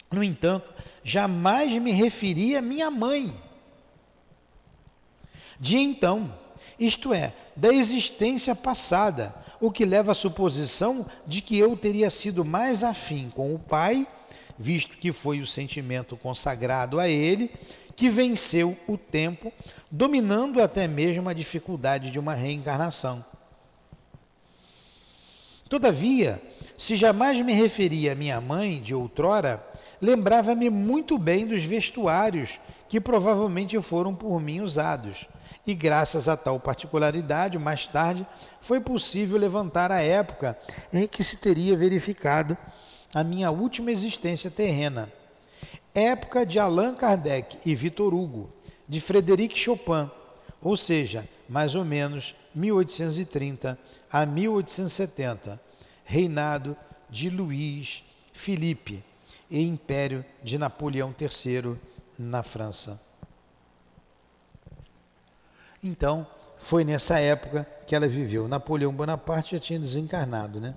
No entanto, jamais me referi à minha mãe. De então, isto é, da existência passada, o que leva à suposição de que eu teria sido mais afim com o pai, visto que foi o sentimento consagrado a ele que venceu o tempo, dominando até mesmo a dificuldade de uma reencarnação. Todavia, se jamais me referia à minha mãe de outrora, lembrava-me muito bem dos vestuários que provavelmente foram por mim usados. E graças a tal particularidade, mais tarde, foi possível levantar a época em que se teria verificado a minha última existência terrena época de Allan Kardec e Victor Hugo, de Frederic Chopin, ou seja, mais ou menos 1830 a 1870, reinado de Luís Filipe e império de Napoleão III na França. Então, foi nessa época que ela viveu. Napoleão Bonaparte já tinha desencarnado, né?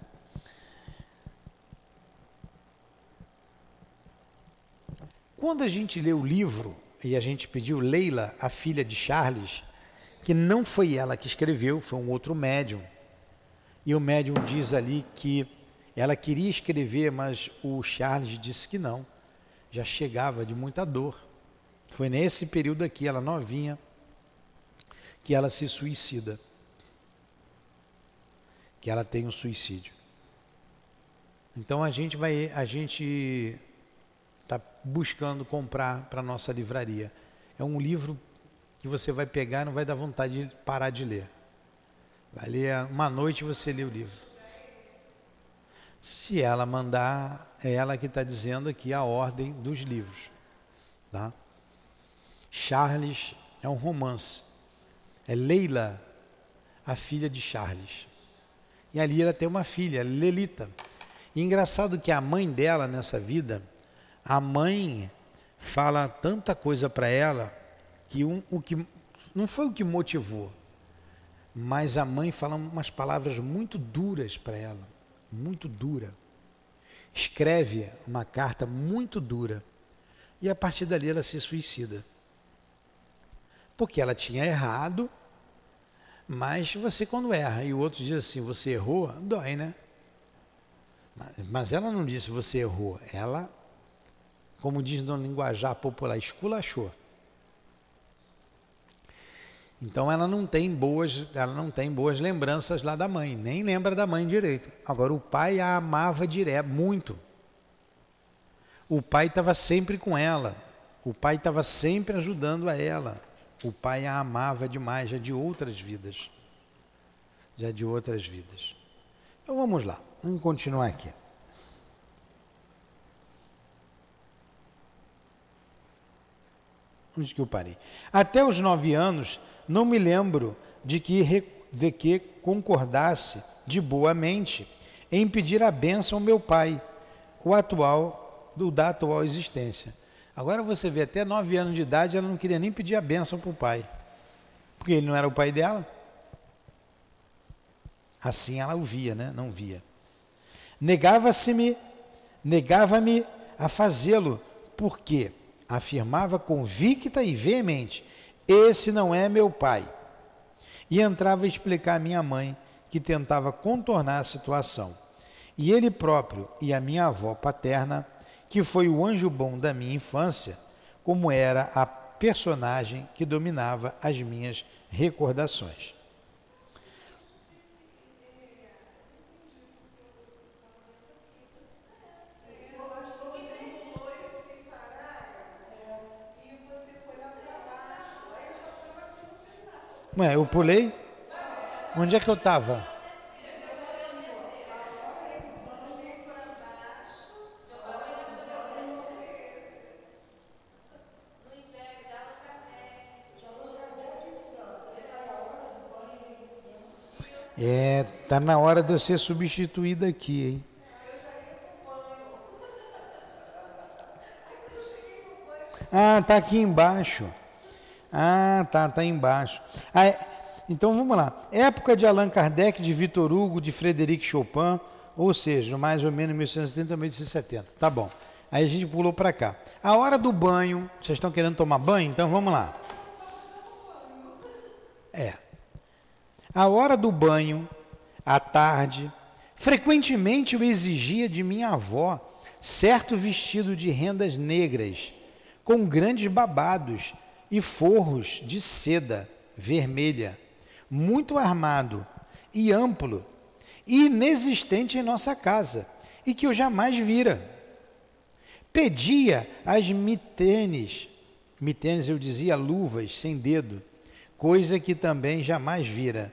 quando a gente lê o livro e a gente pediu Leila, a filha de Charles, que não foi ela que escreveu, foi um outro médium. E o médium diz ali que ela queria escrever, mas o Charles disse que não. Já chegava de muita dor. Foi nesse período aqui, ela novinha, que ela se suicida. Que ela tem um suicídio. Então a gente vai, a gente está buscando comprar para nossa livraria. É um livro que você vai pegar não vai dar vontade de parar de ler. Vai ler uma noite você lê o livro. Se ela mandar, é ela que está dizendo aqui a ordem dos livros. Tá? Charles é um romance. É Leila, a filha de Charles. E ali ela tem uma filha, Lelita. E engraçado que a mãe dela nessa vida, a mãe fala tanta coisa para ela que um, o que não foi o que motivou, mas a mãe fala umas palavras muito duras para ela, muito dura. Escreve uma carta muito dura. E a partir dali ela se suicida. Porque ela tinha errado, mas você quando erra e o outro diz assim, você errou, dói, né? Mas ela não disse você errou, ela, como diz no linguajar popular, esculachou. Então ela não tem boas, ela não tem boas lembranças lá da mãe, nem lembra da mãe direito. Agora o pai a amava direto, muito. O pai estava sempre com ela. O pai estava sempre ajudando a ela. O pai a amava demais, já de outras vidas. Já de outras vidas. Então vamos lá, vamos continuar aqui. Onde que eu parei? Até os nove anos, não me lembro de que, de que concordasse de boa mente em pedir a bênção ao meu pai, o atual, do da atual existência. Agora você vê, até nove anos de idade, ela não queria nem pedir a bênção para o pai, porque ele não era o pai dela. Assim ela o via, né? Não via. Negava-se-me, negava-me a fazê-lo, porque afirmava convicta e veemente esse não é meu pai. E entrava a explicar à minha mãe, que tentava contornar a situação. E ele próprio e a minha avó paterna, que foi o anjo bom da minha infância, como era a personagem que dominava as minhas recordações. Ué, eu pulei? Onde é que eu estava? É, tá na hora de eu ser substituído aqui, hein? Ah, tá aqui embaixo. Ah, tá, tá embaixo. Ah, é, então vamos lá. Época de Allan Kardec, de Vitor Hugo, de Frederic Chopin, ou seja, mais ou menos 1870 1870. Tá bom. Aí a gente pulou para cá. A hora do banho, vocês estão querendo tomar banho? Então vamos lá. É. A hora do banho, à tarde, frequentemente eu exigia de minha avó certo vestido de rendas negras, com grandes babados e forros de seda vermelha, muito armado e amplo, inexistente em nossa casa, e que eu jamais vira. Pedia as mitenes, mitenes eu dizia luvas sem dedo, coisa que também jamais vira.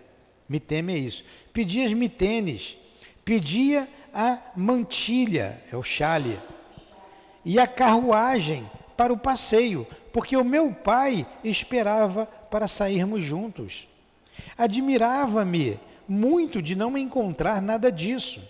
Miteme é isso. Pedia as mitenes, pedia a mantilha, é o chale, e a carruagem para o passeio, porque o meu pai esperava para sairmos juntos. Admirava-me muito de não encontrar nada disso,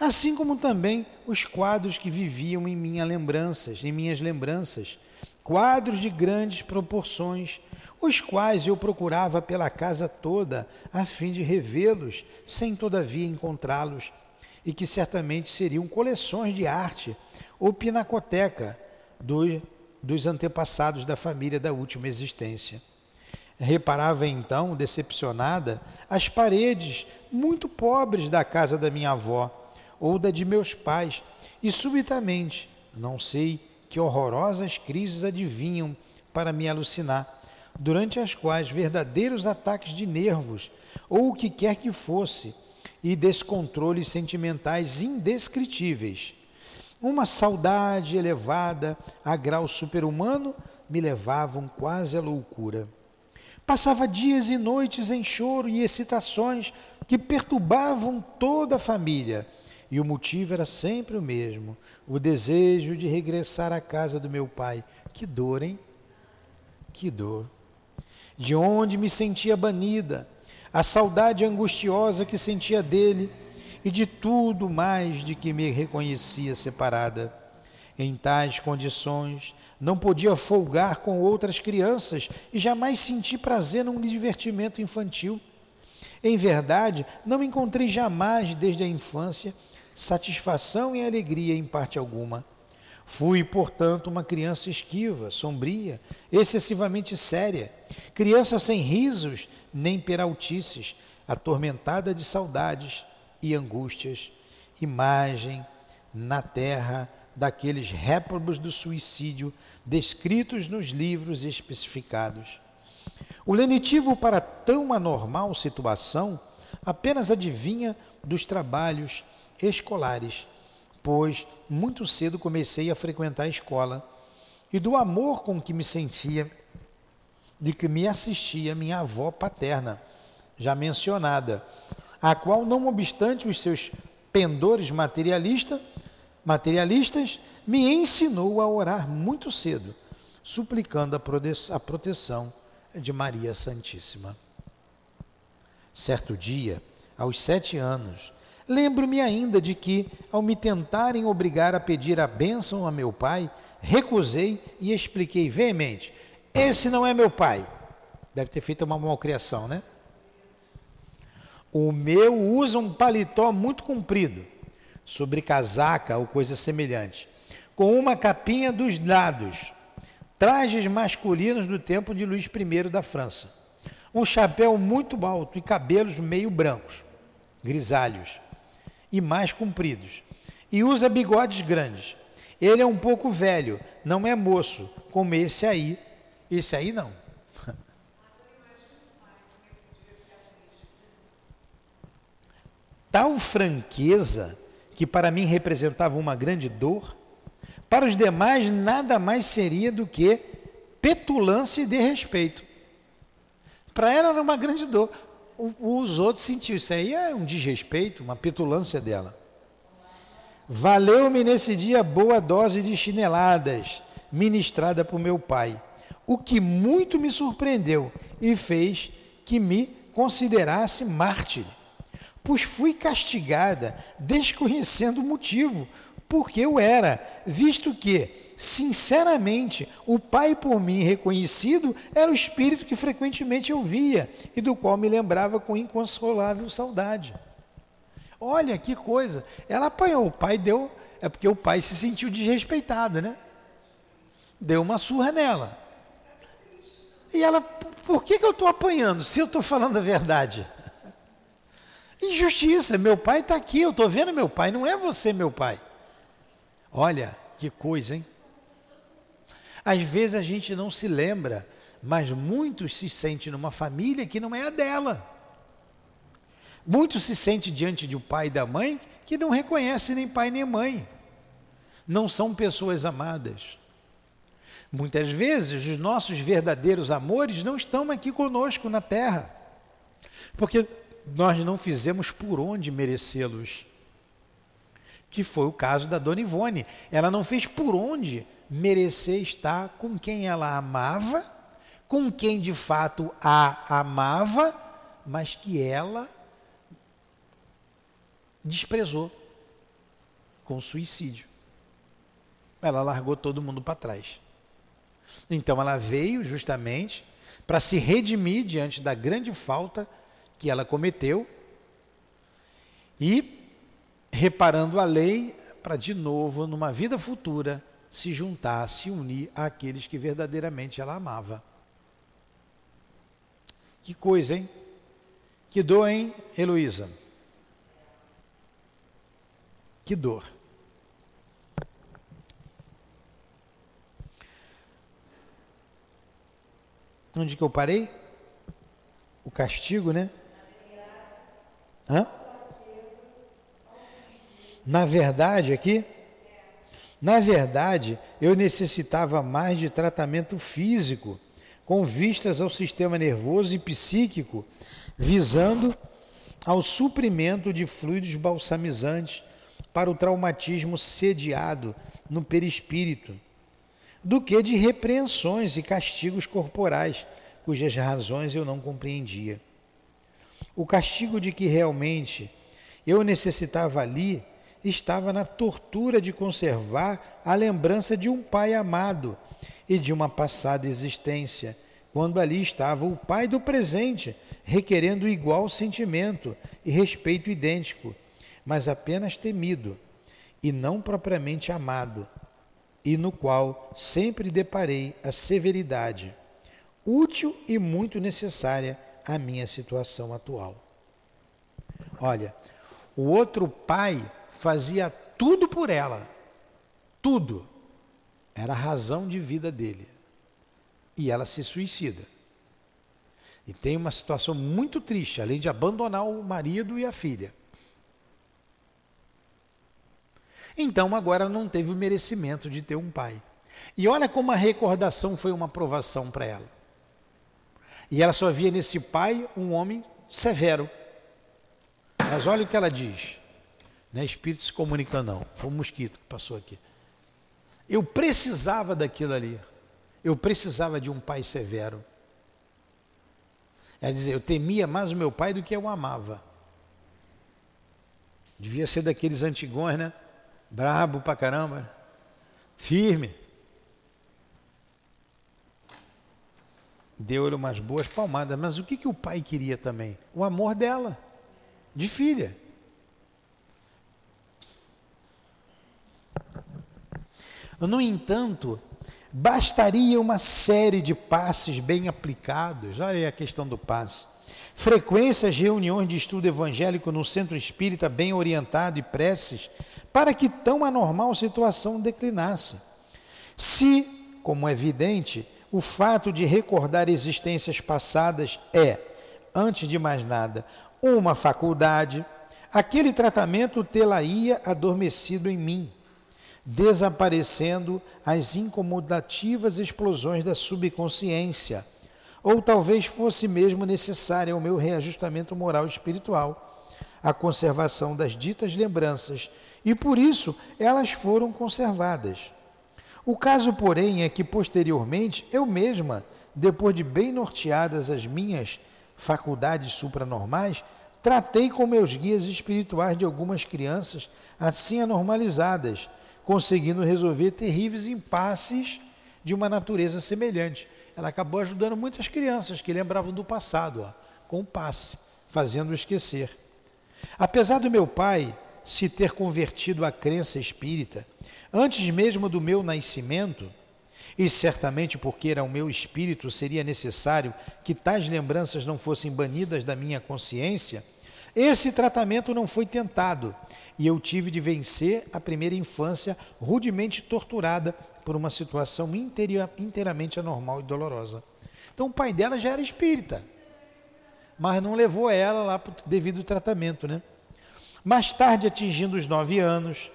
assim como também os quadros que viviam em minhas lembranças, em minhas lembranças, quadros de grandes proporções, os quais eu procurava pela casa toda, a fim de revê-los, sem todavia encontrá-los, e que certamente seriam coleções de arte ou pinacoteca do dos antepassados da família da última existência. Reparava então, decepcionada, as paredes muito pobres da casa da minha avó ou da de meus pais, e subitamente, não sei que horrorosas crises adivinham para me alucinar, durante as quais verdadeiros ataques de nervos, ou o que quer que fosse, e descontroles sentimentais indescritíveis. Uma saudade elevada a grau superhumano me levavam quase à loucura. Passava dias e noites em choro e excitações que perturbavam toda a família, e o motivo era sempre o mesmo: o desejo de regressar à casa do meu pai. Que dor, hein? Que dor. De onde me sentia banida, a saudade angustiosa que sentia dele e de tudo mais de que me reconhecia separada. Em tais condições, não podia folgar com outras crianças e jamais senti prazer num divertimento infantil. Em verdade, não encontrei jamais, desde a infância, satisfação e alegria em parte alguma. Fui, portanto, uma criança esquiva, sombria, excessivamente séria, criança sem risos nem peraltices, atormentada de saudades e angústias, imagem na terra daqueles réprobos do suicídio descritos nos livros especificados. O lenitivo para tão anormal situação apenas adivinha dos trabalhos escolares, pois muito cedo comecei a frequentar a escola e do amor com que me sentia de que me assistia minha avó paterna, já mencionada, a qual, não obstante os seus pendores materialista, materialistas, me ensinou a orar muito cedo, suplicando a proteção de Maria Santíssima. Certo dia, aos sete anos, lembro-me ainda de que, ao me tentarem obrigar a pedir a bênção a meu pai, recusei e expliquei veemente: esse não é meu pai. Deve ter feito uma malcriação, né? O meu usa um paletó muito comprido, sobre casaca ou coisa semelhante, com uma capinha dos lados, trajes masculinos do tempo de Luís I da França, um chapéu muito alto e cabelos meio brancos, grisalhos e mais compridos, e usa bigodes grandes. Ele é um pouco velho, não é moço, como esse aí. Esse aí não. Tal franqueza, que para mim representava uma grande dor, para os demais nada mais seria do que petulância e desrespeito. Para ela era uma grande dor. os outros sentiam, isso aí é um desrespeito, uma petulância dela. Valeu-me nesse dia boa dose de chineladas, ministrada por meu pai, o que muito me surpreendeu e fez que me considerasse mártir pois fui castigada, desconhecendo o motivo, porque eu era, visto que, sinceramente, o Pai por mim reconhecido era o Espírito que frequentemente eu via e do qual me lembrava com inconsolável saudade. Olha que coisa, ela apanhou, o pai deu, é porque o pai se sentiu desrespeitado, né? Deu uma surra nela. E ela, por que, que eu estou apanhando se eu estou falando a verdade? Injustiça, meu pai está aqui, eu estou vendo meu pai, não é você meu pai. Olha que coisa, hein? Às vezes a gente não se lembra, mas muitos se sentem numa família que não é a dela. Muitos se sentem diante de um pai e da mãe que não reconhece nem pai nem mãe. Não são pessoas amadas. Muitas vezes os nossos verdadeiros amores não estão aqui conosco na terra. Porque nós não fizemos por onde merecê-los. Que foi o caso da Dona Ivone. Ela não fez por onde merecer estar com quem ela amava, com quem de fato a amava, mas que ela desprezou com suicídio. Ela largou todo mundo para trás. Então ela veio justamente para se redimir diante da grande falta que ela cometeu e reparando a lei para de novo, numa vida futura, se juntar, se unir àqueles que verdadeiramente ela amava. Que coisa, hein? Que dor, hein, Heloísa? Que dor. Onde que eu parei? O castigo, né? Hã? Na verdade, aqui, na verdade, eu necessitava mais de tratamento físico, com vistas ao sistema nervoso e psíquico, visando ao suprimento de fluidos balsamizantes para o traumatismo sediado no perispírito, do que de repreensões e castigos corporais, cujas razões eu não compreendia. O castigo de que realmente eu necessitava ali estava na tortura de conservar a lembrança de um pai amado e de uma passada existência, quando ali estava o pai do presente, requerendo igual sentimento e respeito idêntico, mas apenas temido e não propriamente amado, e no qual sempre deparei a severidade, útil e muito necessária à minha situação atual. Olha, o outro pai fazia tudo por ela, tudo. Era a razão de vida dele. E ela se suicida. E tem uma situação muito triste, além de abandonar o marido e a filha. Então agora não teve o merecimento de ter um pai. E olha como a recordação foi uma aprovação para ela. E ela só via nesse pai um homem severo. Mas olha o que ela diz. Não é espírito se comunicando, não. Foi um mosquito que passou aqui. Eu precisava daquilo ali. Eu precisava de um pai severo. É dizer, eu temia mais o meu pai do que eu amava. Devia ser daqueles antigões, né? Brabo pra caramba. Firme. Deu-lhe umas boas palmadas. Mas o que, que o pai queria também? O amor dela, de filha. No entanto, bastaria uma série de passes bem aplicados. Olha aí a questão do passe. Frequências, reuniões de estudo evangélico no centro espírita bem orientado e preces para que tão anormal situação declinasse. Se, como é evidente, o fato de recordar existências passadas é, antes de mais nada, uma faculdade, aquele tratamento tê-la-ia adormecido em mim desaparecendo as incomodativas explosões da subconsciência. Ou talvez fosse mesmo necessária o meu reajustamento moral e espiritual, a conservação das ditas lembranças, e por isso elas foram conservadas. O caso, porém, é que posteriormente eu mesma, depois de bem norteadas as minhas faculdades supranormais, tratei com meus guias espirituais de algumas crianças assim anormalizadas conseguindo resolver terríveis impasses de uma natureza semelhante. Ela acabou ajudando muitas crianças que lembravam do passado, ó, com o passe, fazendo esquecer. Apesar do meu pai se ter convertido à crença espírita, antes mesmo do meu nascimento, e certamente porque era o meu espírito seria necessário que tais lembranças não fossem banidas da minha consciência, esse tratamento não foi tentado e eu tive de vencer a primeira infância rudemente torturada por uma situação inteiramente anormal e dolorosa. Então o pai dela já era espírita, mas não levou ela lá para o devido tratamento, né? Mais tarde, atingindo os nove anos,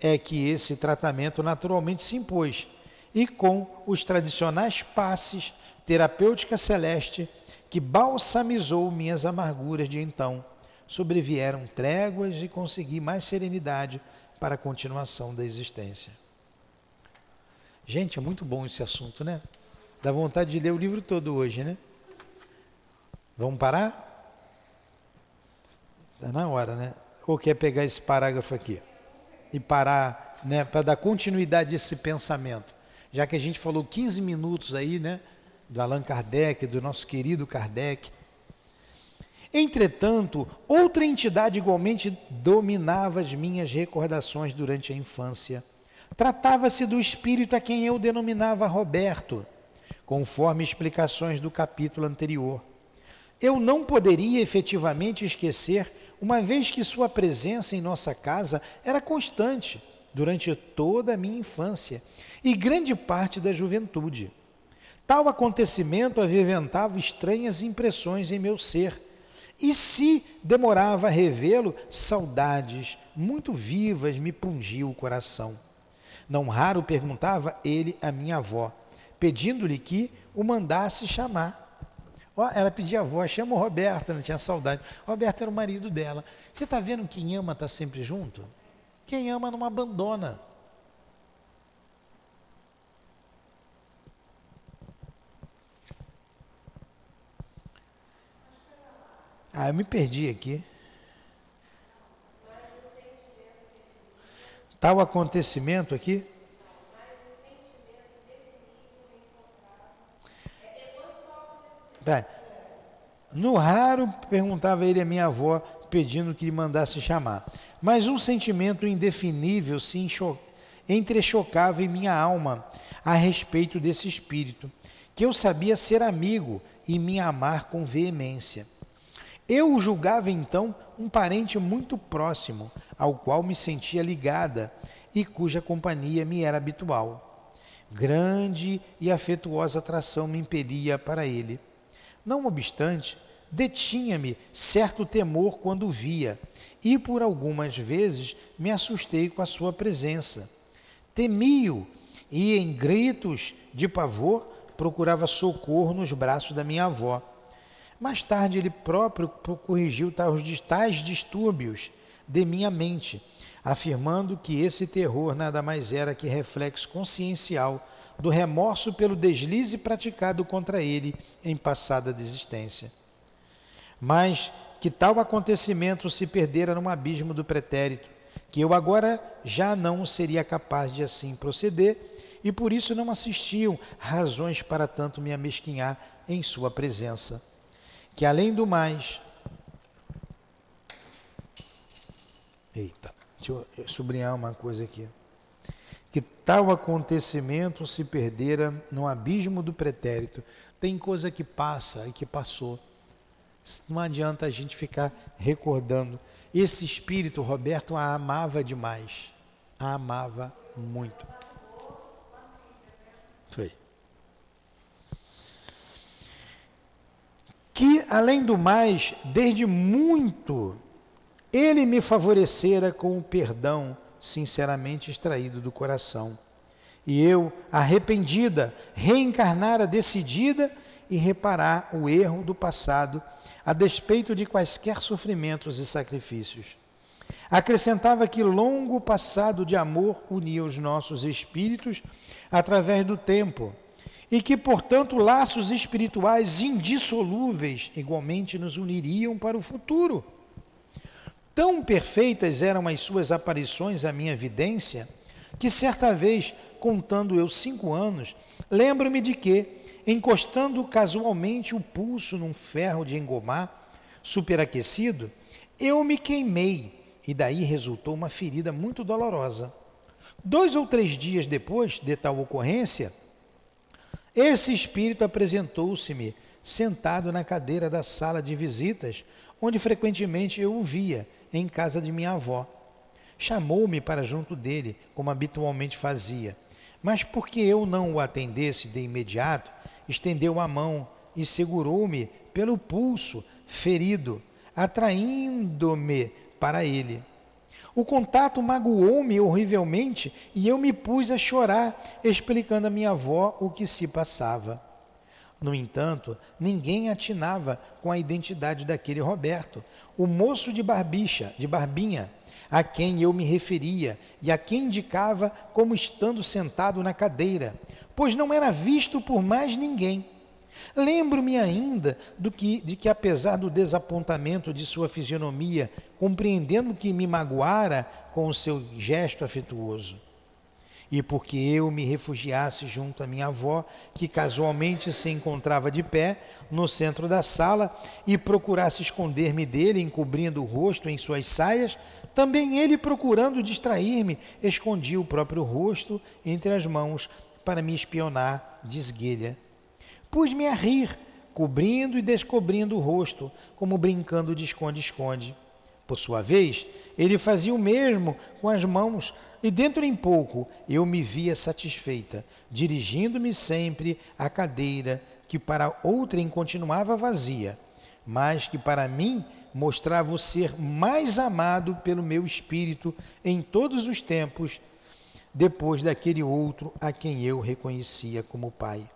é que esse tratamento naturalmente se impôs e com os tradicionais passes terapêutica celeste que balsamizou minhas amarguras de então sobrevieram tréguas e consegui mais serenidade para a continuação da existência. Gente, é muito bom esse assunto, né? Dá vontade de ler o livro todo hoje, né? Vamos parar? Está na hora, né? Ou quer pegar esse parágrafo aqui e parar, né, para dar continuidade a esse pensamento? Já que a gente falou 15 minutos aí, né, do Allan Kardec, do nosso querido Kardec, Entretanto, outra entidade igualmente dominava as minhas recordações durante a infância, Tratava-se do espírito a quem eu denominava Roberto, conforme explicações do capítulo anterior. Eu não poderia efetivamente esquecer, uma vez que sua presença em nossa casa era constante durante toda a minha infância e grande parte da juventude. Tal acontecimento aviventava estranhas impressões em meu ser, e se demorava a revê-lo, saudades muito vivas me pungiam o coração. Não raro perguntava ele a minha avó, pedindo-lhe que o mandasse chamar. Ela pedia a avó, chama o Roberto, ela tinha saudade. Roberto era o marido dela. Você está vendo que quem ama está sempre junto? Quem ama não abandona. Ah, eu me perdi aqui. Tal acontecimento aqui. No raro, perguntava ele a minha avó, pedindo que lhe mandasse chamar. Mas um sentimento indefinível se entrechocava em minha alma a respeito desse espírito, que eu sabia ser amigo e me amar com veemência. Eu o julgava então um parente muito próximo, ao qual me sentia ligada e cuja companhia me era habitual. Grande e afetuosa atração me impelia para ele. Não obstante, detinha-me certo temor quando via, e por algumas vezes me assustei com a sua presença. Temi-o e, em gritos de pavor, procurava socorro nos braços da minha avó. Mais tarde, ele próprio corrigiu tais distúrbios de minha mente, afirmando que esse terror nada mais era que reflexo consciencial do remorso pelo deslize praticado contra ele em passada desistência. Mas que tal acontecimento se perdera num abismo do pretérito, que eu agora já não seria capaz de assim proceder, e por isso não assistiam razões para tanto me amesquinhar em sua presença que além do mais. Eita, deixa eu sublinhar uma coisa aqui. Que tal acontecimento se perdera no abismo do pretérito. Tem coisa que passa e que passou. Não adianta a gente ficar recordando. Esse espírito, Roberto, a amava demais. A amava muito. Foi. que, além do mais, desde muito, ele me favorecera com o perdão sinceramente extraído do coração. E eu, arrependida, reencarnara decidida e reparar o erro do passado, a despeito de quaisquer sofrimentos e sacrifícios. Acrescentava que longo passado de amor unia os nossos espíritos através do tempo e que, portanto, laços espirituais indissolúveis igualmente nos uniriam para o futuro. Tão perfeitas eram as suas aparições à minha vidência, que certa vez, contando eu cinco anos, lembro-me de que, encostando casualmente o pulso num ferro de engomar, superaquecido, eu me queimei e daí resultou uma ferida muito dolorosa. Dois ou três dias depois de tal ocorrência, esse espírito apresentou-se-me sentado na cadeira da sala de visitas, onde frequentemente eu o via, em casa de minha avó. Chamou-me para junto dele, como habitualmente fazia, mas porque eu não o atendesse de imediato, estendeu a mão e segurou-me pelo pulso, ferido, atraindo-me para ele. O contato magoou-me horrivelmente e eu me pus a chorar, explicando à minha avó o que se passava. No entanto, ninguém atinava com a identidade daquele Roberto, o moço de barbicha, de barbinha, a quem eu me referia e a quem indicava como estando sentado na cadeira, pois não era visto por mais ninguém. Lembro-me ainda do que, de que, apesar do desapontamento de sua fisionomia, compreendendo que me magoara com o seu gesto afetuoso, e porque eu me refugiasse junto à minha avó, que casualmente se encontrava de pé no centro da sala, e procurasse esconder-me dele, encobrindo o rosto em suas saias, também ele, procurando distrair-me, escondia o próprio rosto entre as mãos para me espionar de esguelha. Pus-me a rir, cobrindo e descobrindo o rosto, como brincando de esconde-esconde. Por sua vez, ele fazia o mesmo com as mãos, e dentro em pouco eu me via satisfeita, dirigindo-me sempre à cadeira que para outrem continuava vazia, mas que para mim mostrava o ser mais amado pelo meu espírito em todos os tempos, depois daquele outro a quem eu reconhecia como Pai.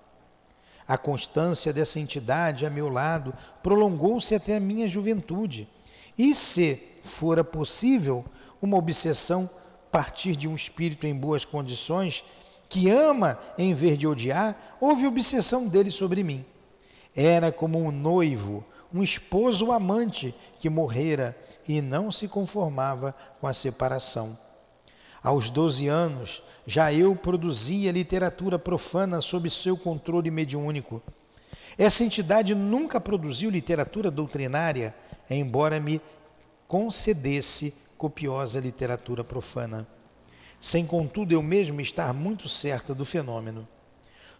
A constância dessa entidade a meu lado prolongou-se até a minha juventude. E se fora possível uma obsessão partir de um espírito em boas condições, que ama em vez de odiar, houve obsessão dele sobre mim. Era como um noivo, um esposo amante que morrera e não se conformava com a separação. Aos 12 anos, já eu produzia literatura profana sob seu controle mediúnico. Essa entidade nunca produziu literatura doutrinária, embora me concedesse copiosa literatura profana, sem contudo eu mesmo estar muito certa do fenômeno.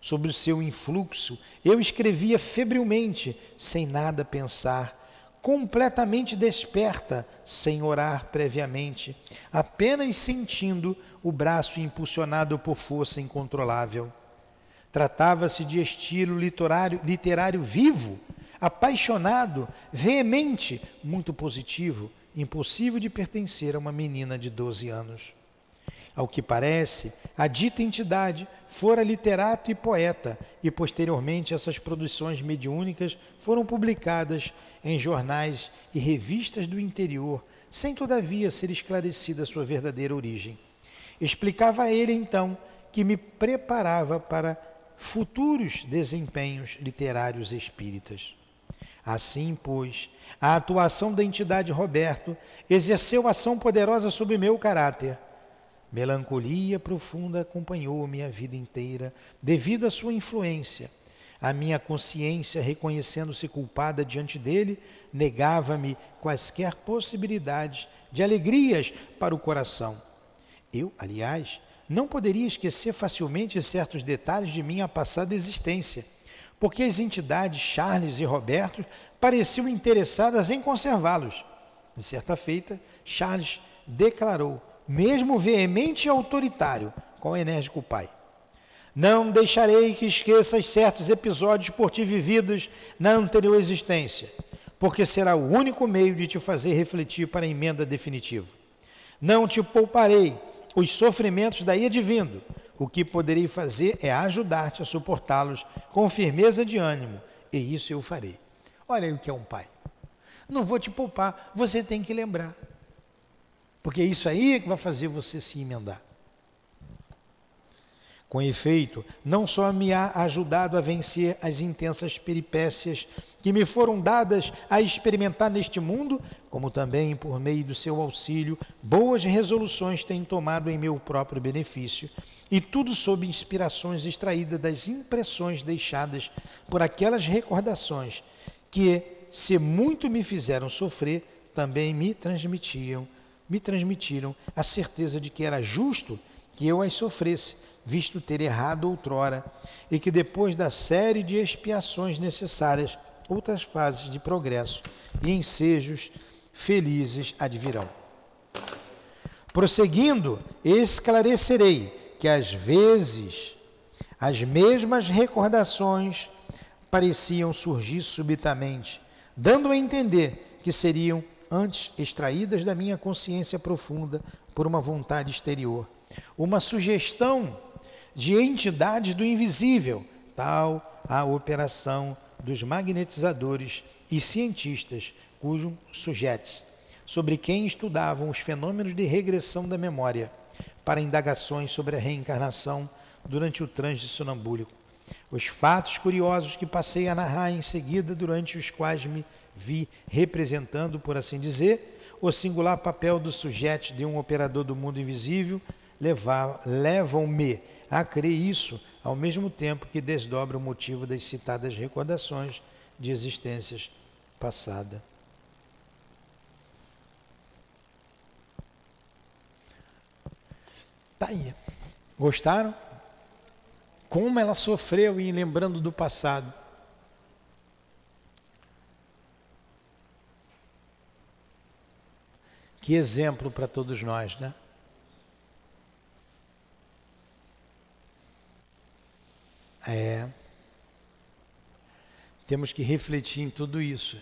Sobre o seu influxo, eu escrevia febrilmente, sem nada pensar, completamente desperta, sem orar previamente, apenas sentindo o braço impulsionado por força incontrolável. Tratava-se de estilo literário, literário vivo, apaixonado, veemente, muito positivo, impossível de pertencer a uma menina de 12 anos. Ao que parece, a dita entidade fora literato e poeta, e posteriormente essas produções mediúnicas foram publicadas em jornais e revistas do interior, sem todavia ser esclarecida sua verdadeira origem. Explicava a ele então que me preparava para futuros desempenhos literários espíritas. Assim, pois, a atuação da entidade Roberto exerceu ação poderosa sobre meu caráter. Melancolia profunda acompanhou-me a vida inteira, devido à sua influência a minha consciência, reconhecendo-se culpada diante dele, negava-me quaisquer possibilidades de alegrias para o coração. Eu, aliás, não poderia esquecer facilmente certos detalhes de minha passada existência, porque as entidades Charles e Roberto pareciam interessadas em conservá-los. De certa feita, Charles declarou, mesmo veemente e autoritário, com o enérgico pai: não deixarei que esqueças certos episódios por ti vividos na anterior existência, porque será o único meio de te fazer refletir para a emenda definitiva. Não te pouparei os sofrimentos daí advindo. O que poderei fazer é ajudar-te a suportá-los com firmeza de ânimo, e isso eu farei. Olha aí o que é um pai. Não vou te poupar, você tem que lembrar. Porque é isso aí que vai fazer você se emendar. Com efeito, não só me há ajudado a vencer as intensas peripécias que me foram dadas a experimentar neste mundo, como também, por meio do seu auxílio, boas resoluções tem tomado em meu próprio benefício, e tudo sob inspirações extraídas das impressões deixadas por aquelas recordações que, se muito me fizeram sofrer, também me transmitiam, me transmitiram a certeza de que era justo que eu as sofresse visto ter errado outrora, e que depois da série de expiações necessárias, outras fases de progresso e ensejos felizes advirão. Prosseguindo, esclarecerei que às vezes as mesmas recordações pareciam surgir subitamente, dando a entender que seriam antes extraídas da minha consciência profunda por uma vontade exterior, uma sugestão de entidades do invisível, tal a operação dos magnetizadores e cientistas cujos sujeitos, sobre quem estudavam os fenômenos de regressão da memória, para indagações sobre a reencarnação durante o trânsito sonambúlico. Os fatos curiosos que passei a narrar em seguida, durante os quais me vi representando, por assim dizer, o singular papel do sujeito de um operador do mundo invisível, levam-me a crer isso ao mesmo tempo que desdobra o motivo das citadas recordações de existências passadas. Tá aí. Gostaram? Como ela sofreu em lembrando do passado. Que exemplo para todos nós, né? É. Temos que refletir em tudo isso.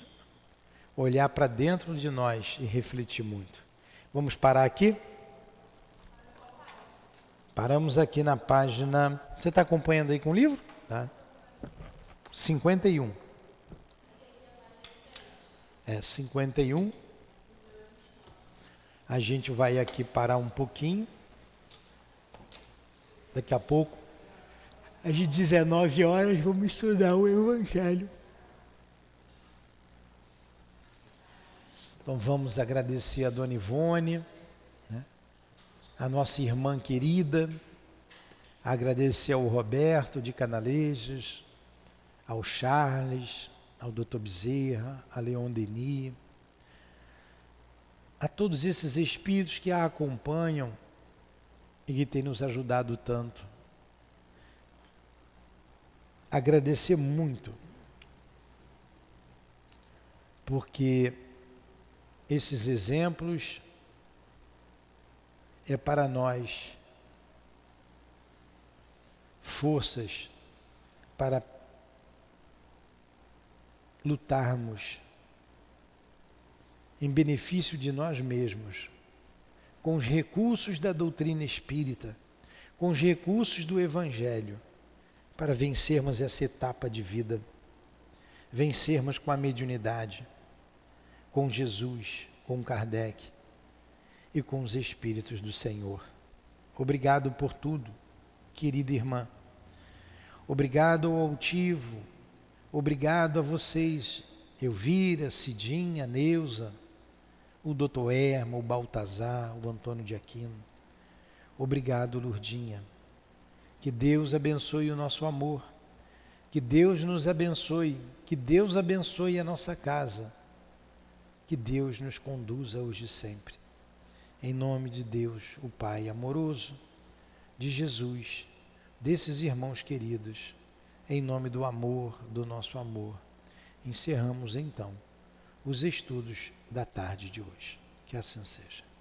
Olhar para dentro de nós e refletir muito. Vamos parar aqui? Paramos aqui na página. Você está acompanhando aí com o livro? Tá. 51. É, 51. A gente vai aqui parar um pouquinho. Daqui a pouco, às 19 horas, vamos estudar o Evangelho. Então vamos agradecer a Dona Ivone a nossa irmã querida, agradecer ao Roberto de Canalejas, ao Charles, ao Dr. Bezerra, a Leon Denis, a todos esses espíritos que a acompanham e que têm nos ajudado tanto. Agradecer muito, porque esses exemplos é para nós forças para lutarmos em benefício de nós mesmos, com os recursos da doutrina espírita, com os recursos do Evangelho, para vencermos essa etapa de vida, vencermos com a mediunidade, com Jesus, com Kardec e com os Espíritos do Senhor. Obrigado por tudo, querida irmã. Obrigado ao altivo, obrigado a vocês, Elvira, Cidinha, Neuza, o doutor Erma, o Baltazar, o Antônio de Aquino. Obrigado, Lurdinha. Que Deus abençoe o nosso amor. Que Deus nos abençoe. Que Deus abençoe a nossa casa. Que Deus nos conduza hoje e sempre. Em nome de Deus, o Pai amoroso, de Jesus, desses irmãos queridos, em nome do amor, do nosso amor, encerramos então os estudos da tarde de hoje. Que assim seja.